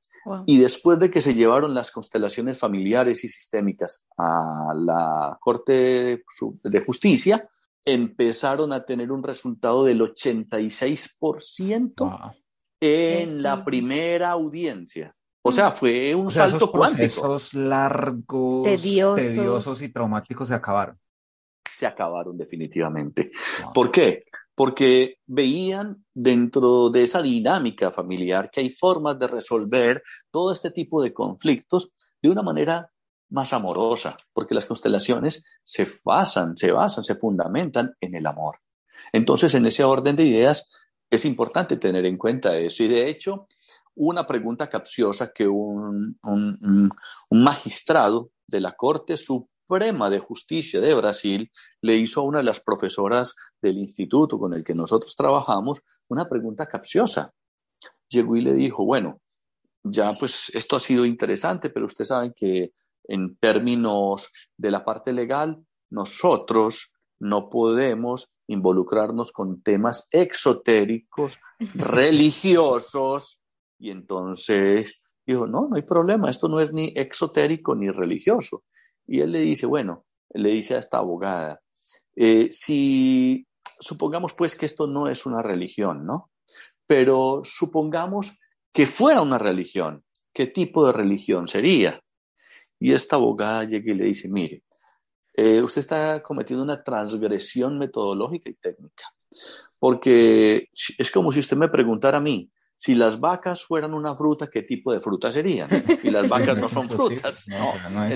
Y después de que se llevaron las constelaciones familiares y sistémicas a la Corte de Justicia, empezaron a tener un resultado del 86% en la primera audiencia. O sea, fue un salto esos procesos largos, tediosos. y traumáticos se acabaron. Se acabaron definitivamente. ¿Por qué? Porque veían dentro de esa dinámica familiar que hay formas de resolver todo este tipo de conflictos de una manera más amorosa, porque las constelaciones se basan, se basan, se fundamentan en el amor. Entonces, en ese orden de ideas, es importante tener en cuenta eso. Y de hecho, una pregunta capciosa que un, magistrado de la Corte Suprema Suprema de Justicia de Brasil le hizo a una de las profesoras del instituto con el que nosotros trabajamos una pregunta capciosa. Llegó y le dijo, bueno, ya pues esto ha sido interesante, pero ustedes saben que en términos de la parte legal, nosotros no podemos involucrarnos con temas exotéricos, religiosos, y entonces dijo, no, no hay problema, esto no es ni exotérico ni religioso. Y él le dice, bueno, le dice a esta abogada, eh, si supongamos pues que esto no es una religión, ¿no? Pero supongamos que fuera una religión, ¿qué tipo de religión sería? Y esta abogada llega y le dice, mire, eh, usted está cometiendo una transgresión metodológica y técnica, porque es como si usted me preguntara a mí, si las vacas fueran una fruta, ¿qué tipo de fruta serían? Y las vacas no son frutas.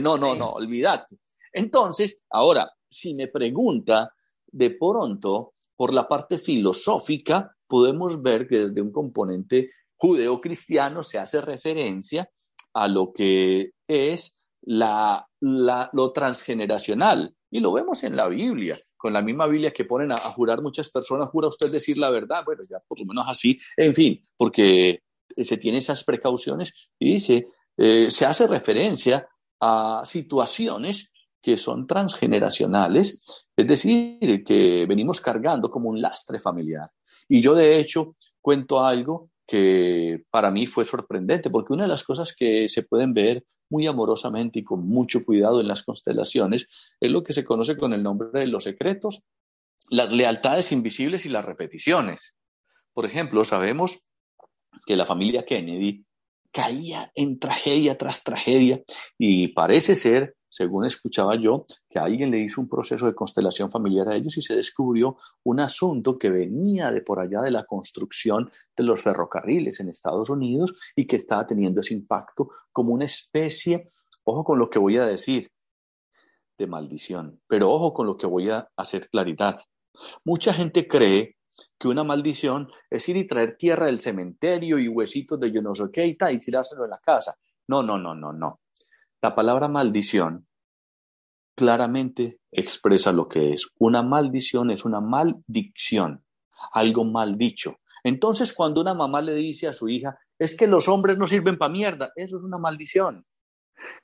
No, no, no, olvídate. Entonces, ahora, si me pregunta de pronto por la parte filosófica, podemos ver que desde un componente judeo-cristiano se hace referencia a lo que es la, lo transgeneracional. Y lo vemos en la Biblia, con la misma Biblia que ponen a, jurar muchas personas, jura usted decir la verdad, bueno, ya por lo menos así, en fin, porque se tiene esas precauciones y dice, eh, se hace referencia a situaciones que son transgeneracionales, es decir, que venimos cargando como un lastre familiar. Y yo de hecho cuento algo que para mí fue sorprendente, porque una de las cosas que se pueden ver muy amorosamente y con mucho cuidado en las constelaciones es lo que se conoce con el nombre de los secretos, las lealtades invisibles y las repeticiones. Por ejemplo, sabemos que la familia Kennedy caía en tragedia tras tragedia y parece ser según escuchaba yo, que alguien le hizo un proceso de constelación familiar a ellos y se descubrió un asunto que venía de por allá de la construcción de los ferrocarriles en Estados Unidos y que estaba teniendo ese impacto como una especie, ojo con lo que voy a decir, de maldición, pero ojo con lo que voy a hacer claridad. Mucha gente cree que una maldición es ir y traer tierra del cementerio y huesitos de yo no sé qué y, tirárselo en la casa. No, no, no, no, no. La palabra maldición claramente expresa lo que es. Una maldición es una maldicción, algo mal dicho. Entonces, cuando una mamá le dice a su hija, es que los hombres no sirven para mierda, eso es una maldición.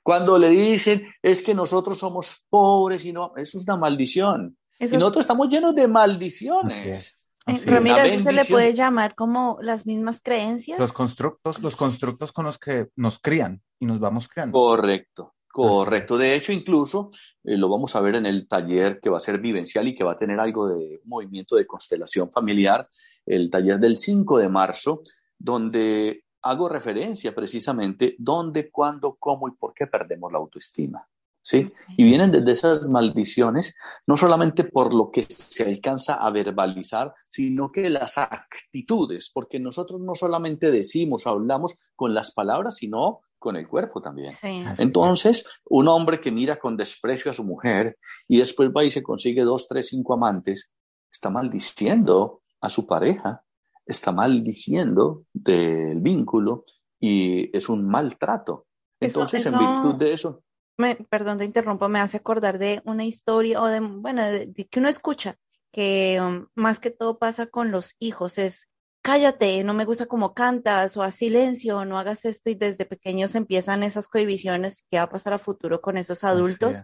Cuando le dicen, es que nosotros somos pobres y no, eso es una maldición. y nosotros estamos llenos de maldiciones. Eh, Ramírez, se le puede llamar como las mismas creencias. Los constructos, los constructos con los que nos crían y nos vamos creando. Correcto, correcto. De hecho, incluso eh, lo vamos a ver en el taller que va a ser vivencial y que va a tener algo de movimiento de constelación familiar. el taller del 5 de marzo, donde hago referencia precisamente dónde, cuándo, cómo y por qué perdemos la autoestima. ¿Sí? Y vienen desde esas maldiciones, no solamente por lo que se alcanza a verbalizar, sino que las actitudes, porque nosotros no solamente decimos, hablamos con las palabras, sino con el cuerpo también. Entonces, un hombre que mira con desprecio a su mujer y después va y se consigue dos, tres, cinco amantes, está maldiciendo a su pareja, está maldiciendo del vínculo y es un maltrato. Entonces, en virtud de eso. Me, perdón, te interrumpo, me hace acordar de una historia o de, bueno, de, que uno escucha que um, más que todo pasa con los hijos, es cállate, no me gusta cómo cantas o a silencio, no hagas esto y desde pequeños empiezan esas cohibiciones que va a pasar a futuro con esos adultos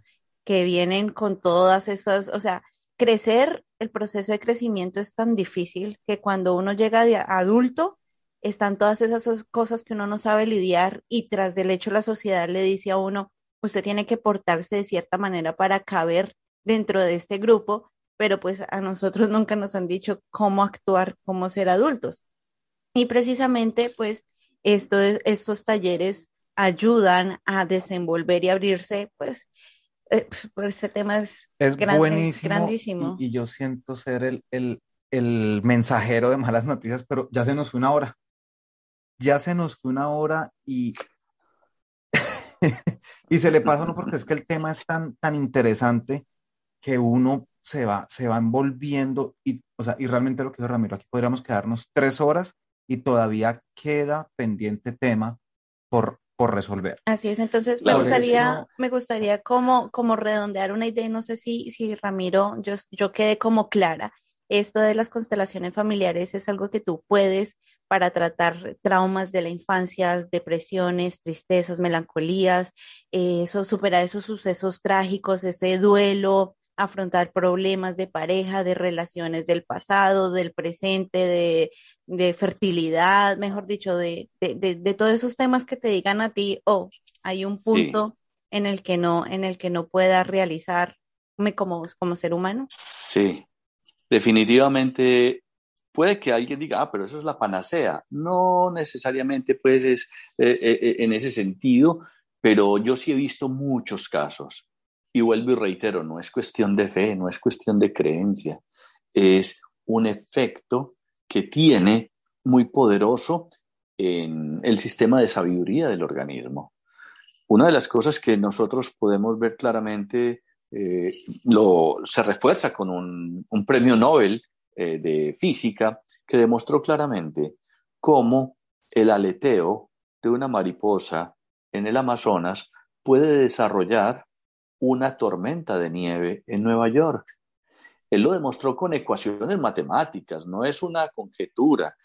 que vienen con todas esas, o sea, crecer, el proceso de crecimiento es tan difícil que cuando uno llega de adulto, están todas esas cosas que uno no sabe lidiar y tras del hecho la sociedad le dice a uno, usted tiene que portarse de cierta manera para caber dentro de este grupo, pero pues a nosotros nunca nos han dicho cómo actuar, cómo ser adultos. Y precisamente pues esto, estos talleres ayudan a desenvolver y abrirse pues eh, ese tema es, es grandísimo. Y, yo siento ser el, el, el, mensajero de malas noticias, pero ya se nos fue una hora. Ya se nos fue una hora y, y se le pasa uno porque es que el tema es tan, tan interesante que uno se va, se va envolviendo y, o sea, y realmente lo que dijo Ramiro, aquí podríamos quedarnos tres horas y todavía queda pendiente tema por, por resolver. Así es, entonces me gustaría, me gustaría como, como redondear una idea, no sé si, si Ramiro, yo, yo quedé como clara, esto de las constelaciones familiares es algo que tú puedes para tratar traumas de la infancia, depresiones, tristezas, melancolías, eh, eso, superar esos sucesos trágicos, ese duelo, afrontar problemas de pareja, de relaciones del pasado, del presente, de, fertilidad, mejor dicho, de, de, todos esos temas que te digan a ti, oh, hay un punto en el que no, en el que no pueda realizarme como, como ser humano. Sí, definitivamente puede que alguien diga, ah, pero eso es la panacea. No necesariamente, pues, es eh, eh, eh, en ese sentido, pero yo sí he visto muchos casos y vuelvo y reitero, no es cuestión de fe, no es cuestión de creencia, es un efecto que tiene muy poderoso en el sistema de sabiduría del organismo. Una de las cosas que nosotros podemos ver claramente eh, lo, se refuerza con un, premio Nobel eh, de física que demostró claramente cómo el aleteo de una mariposa en el Amazonas puede desarrollar una tormenta de nieve en Nueva York. Él lo demostró con ecuaciones matemáticas, no es una conjetura.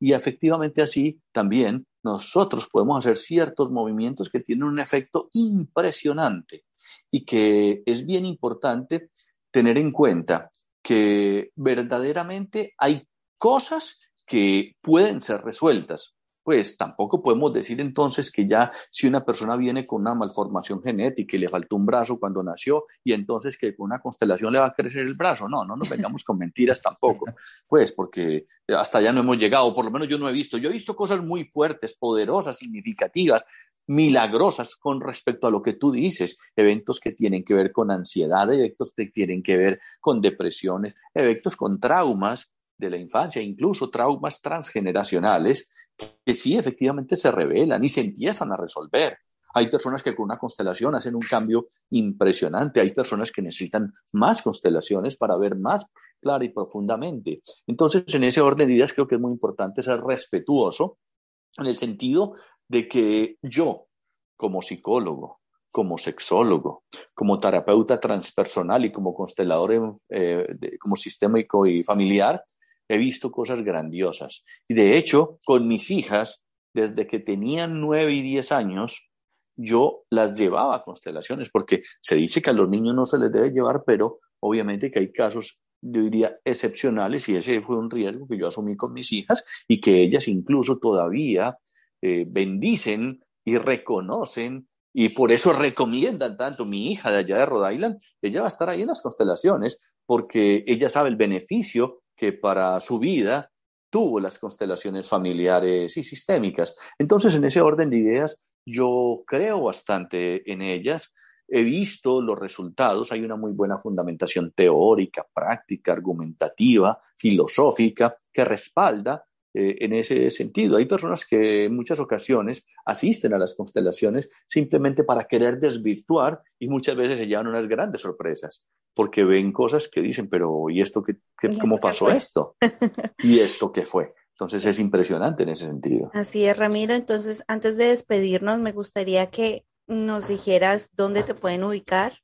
Y efectivamente así también nosotros podemos hacer ciertos movimientos que tienen un efecto impresionante y que es bien importante tener en cuenta que verdaderamente hay cosas que pueden ser resueltas pues tampoco podemos decir entonces que ya si una persona viene con una malformación genética y le faltó un brazo cuando nació y entonces que con una constelación le va a crecer el brazo. No, no nos vengamos con mentiras tampoco, pues porque hasta allá no hemos llegado, por lo menos yo no he visto. Yo he visto cosas muy fuertes, poderosas, significativas, milagrosas con respecto a lo que tú dices, eventos que tienen que ver con ansiedad, eventos que tienen que ver con depresiones, eventos con traumas de la infancia, incluso traumas transgeneracionales que sí efectivamente se revelan y se empiezan a resolver. Hay personas que con una constelación hacen un cambio impresionante, hay personas que necesitan más constelaciones para ver más clara y profundamente. Entonces, en ese orden de ideas creo que es muy importante ser respetuoso en el sentido de que yo, como psicólogo, como sexólogo, como terapeuta transpersonal y como constelador eh, como sistémico y familiar, he visto cosas grandiosas. Y de hecho, con mis hijas, desde que tenían nueve y diez años, yo las llevaba a constelaciones, porque se dice que a los niños no se les debe llevar, pero obviamente que hay casos, yo diría, excepcionales, y ese fue un riesgo que yo asumí con mis hijas, y que ellas incluso todavía eh, bendicen y reconocen y por eso recomiendan tanto mi hija de allá de Rhode Island, ella va a estar ahí en las constelaciones porque ella sabe el beneficio que para su vida tuvo las constelaciones familiares y sistémicas. Entonces, en ese orden de ideas, yo creo bastante en ellas. He visto los resultados, hay una muy buena fundamentación teórica, práctica, argumentativa, filosófica, que respalda eh, en ese sentido. Hay personas que en muchas ocasiones asisten a las constelaciones simplemente para querer desvirtuar y muchas veces se llevan unas grandes sorpresas porque ven cosas que dicen, pero ¿y esto qué, cómo pasó esto? ¿Y esto qué fue? Entonces es impresionante en ese sentido. Así es, Ramiro. Entonces, antes de despedirnos, me gustaría que nos dijeras dónde te pueden ubicar.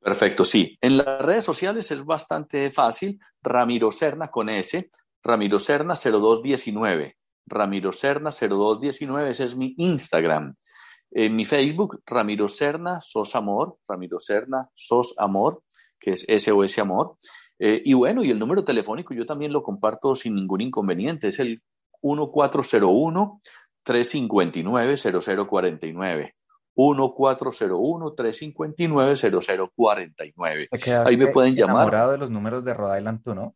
Perfecto, sí. En las redes sociales es bastante fácil. Ramiro Serna con S. Ramiro Serna 0219. Ramiro Serna 0219, ese es mi Instagram. En mi Facebook, Ramiro Serna Sos Amor, Ramiro Serna Sos Amor, que es SOS Amor. Eh, y bueno, y el número telefónico yo también lo comparto sin ningún inconveniente, es el 1401 359 0049. 1401-359-0049. Ahí me pueden llamar. enamorado de los números de Rhode Island, ¿tú no?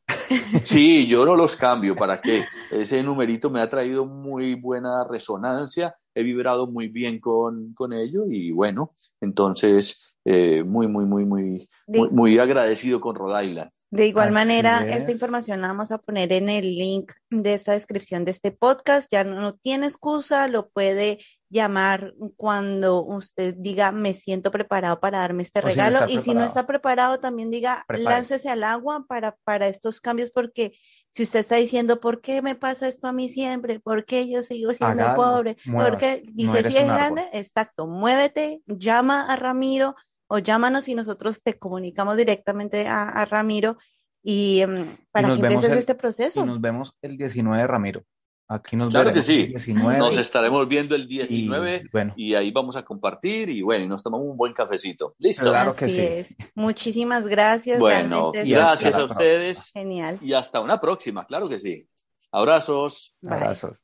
Sí, yo no los cambio. ¿Para qué? Ese numerito me ha traído muy buena resonancia. He vibrado muy bien con, con ello y bueno, entonces eh, muy, muy, muy, muy, muy, muy agradecido con Rhode Island. De igual manera, esta información la vamos a poner en el link de esta descripción de este podcast. Ya no, tiene excusa, lo puede llamar cuando usted diga, me siento preparado para darme este regalo. y si no está preparado, también diga, láncese al agua para, para estos cambios, porque si usted está diciendo, ¿por qué me pasa esto a mí siempre? ¿Por qué yo sigo siendo pobre? Porque dice, si es grande, exacto, muévete, llama a Ramiro o llámanos y nosotros te comunicamos directamente a, Ramiro y em, para que empieces este proceso. Y nos vemos el 19, Ramiro. Aquí nos claro que sí. Nos estaremos viendo el 19 y, bueno. y ahí vamos a compartir y bueno, y nos tomamos un buen cafecito. Listo. Claro que sí. Muchísimas gracias. Bueno, gracias a ustedes. Genial. Y hasta una próxima, claro que sí. Abrazos. Abrazos.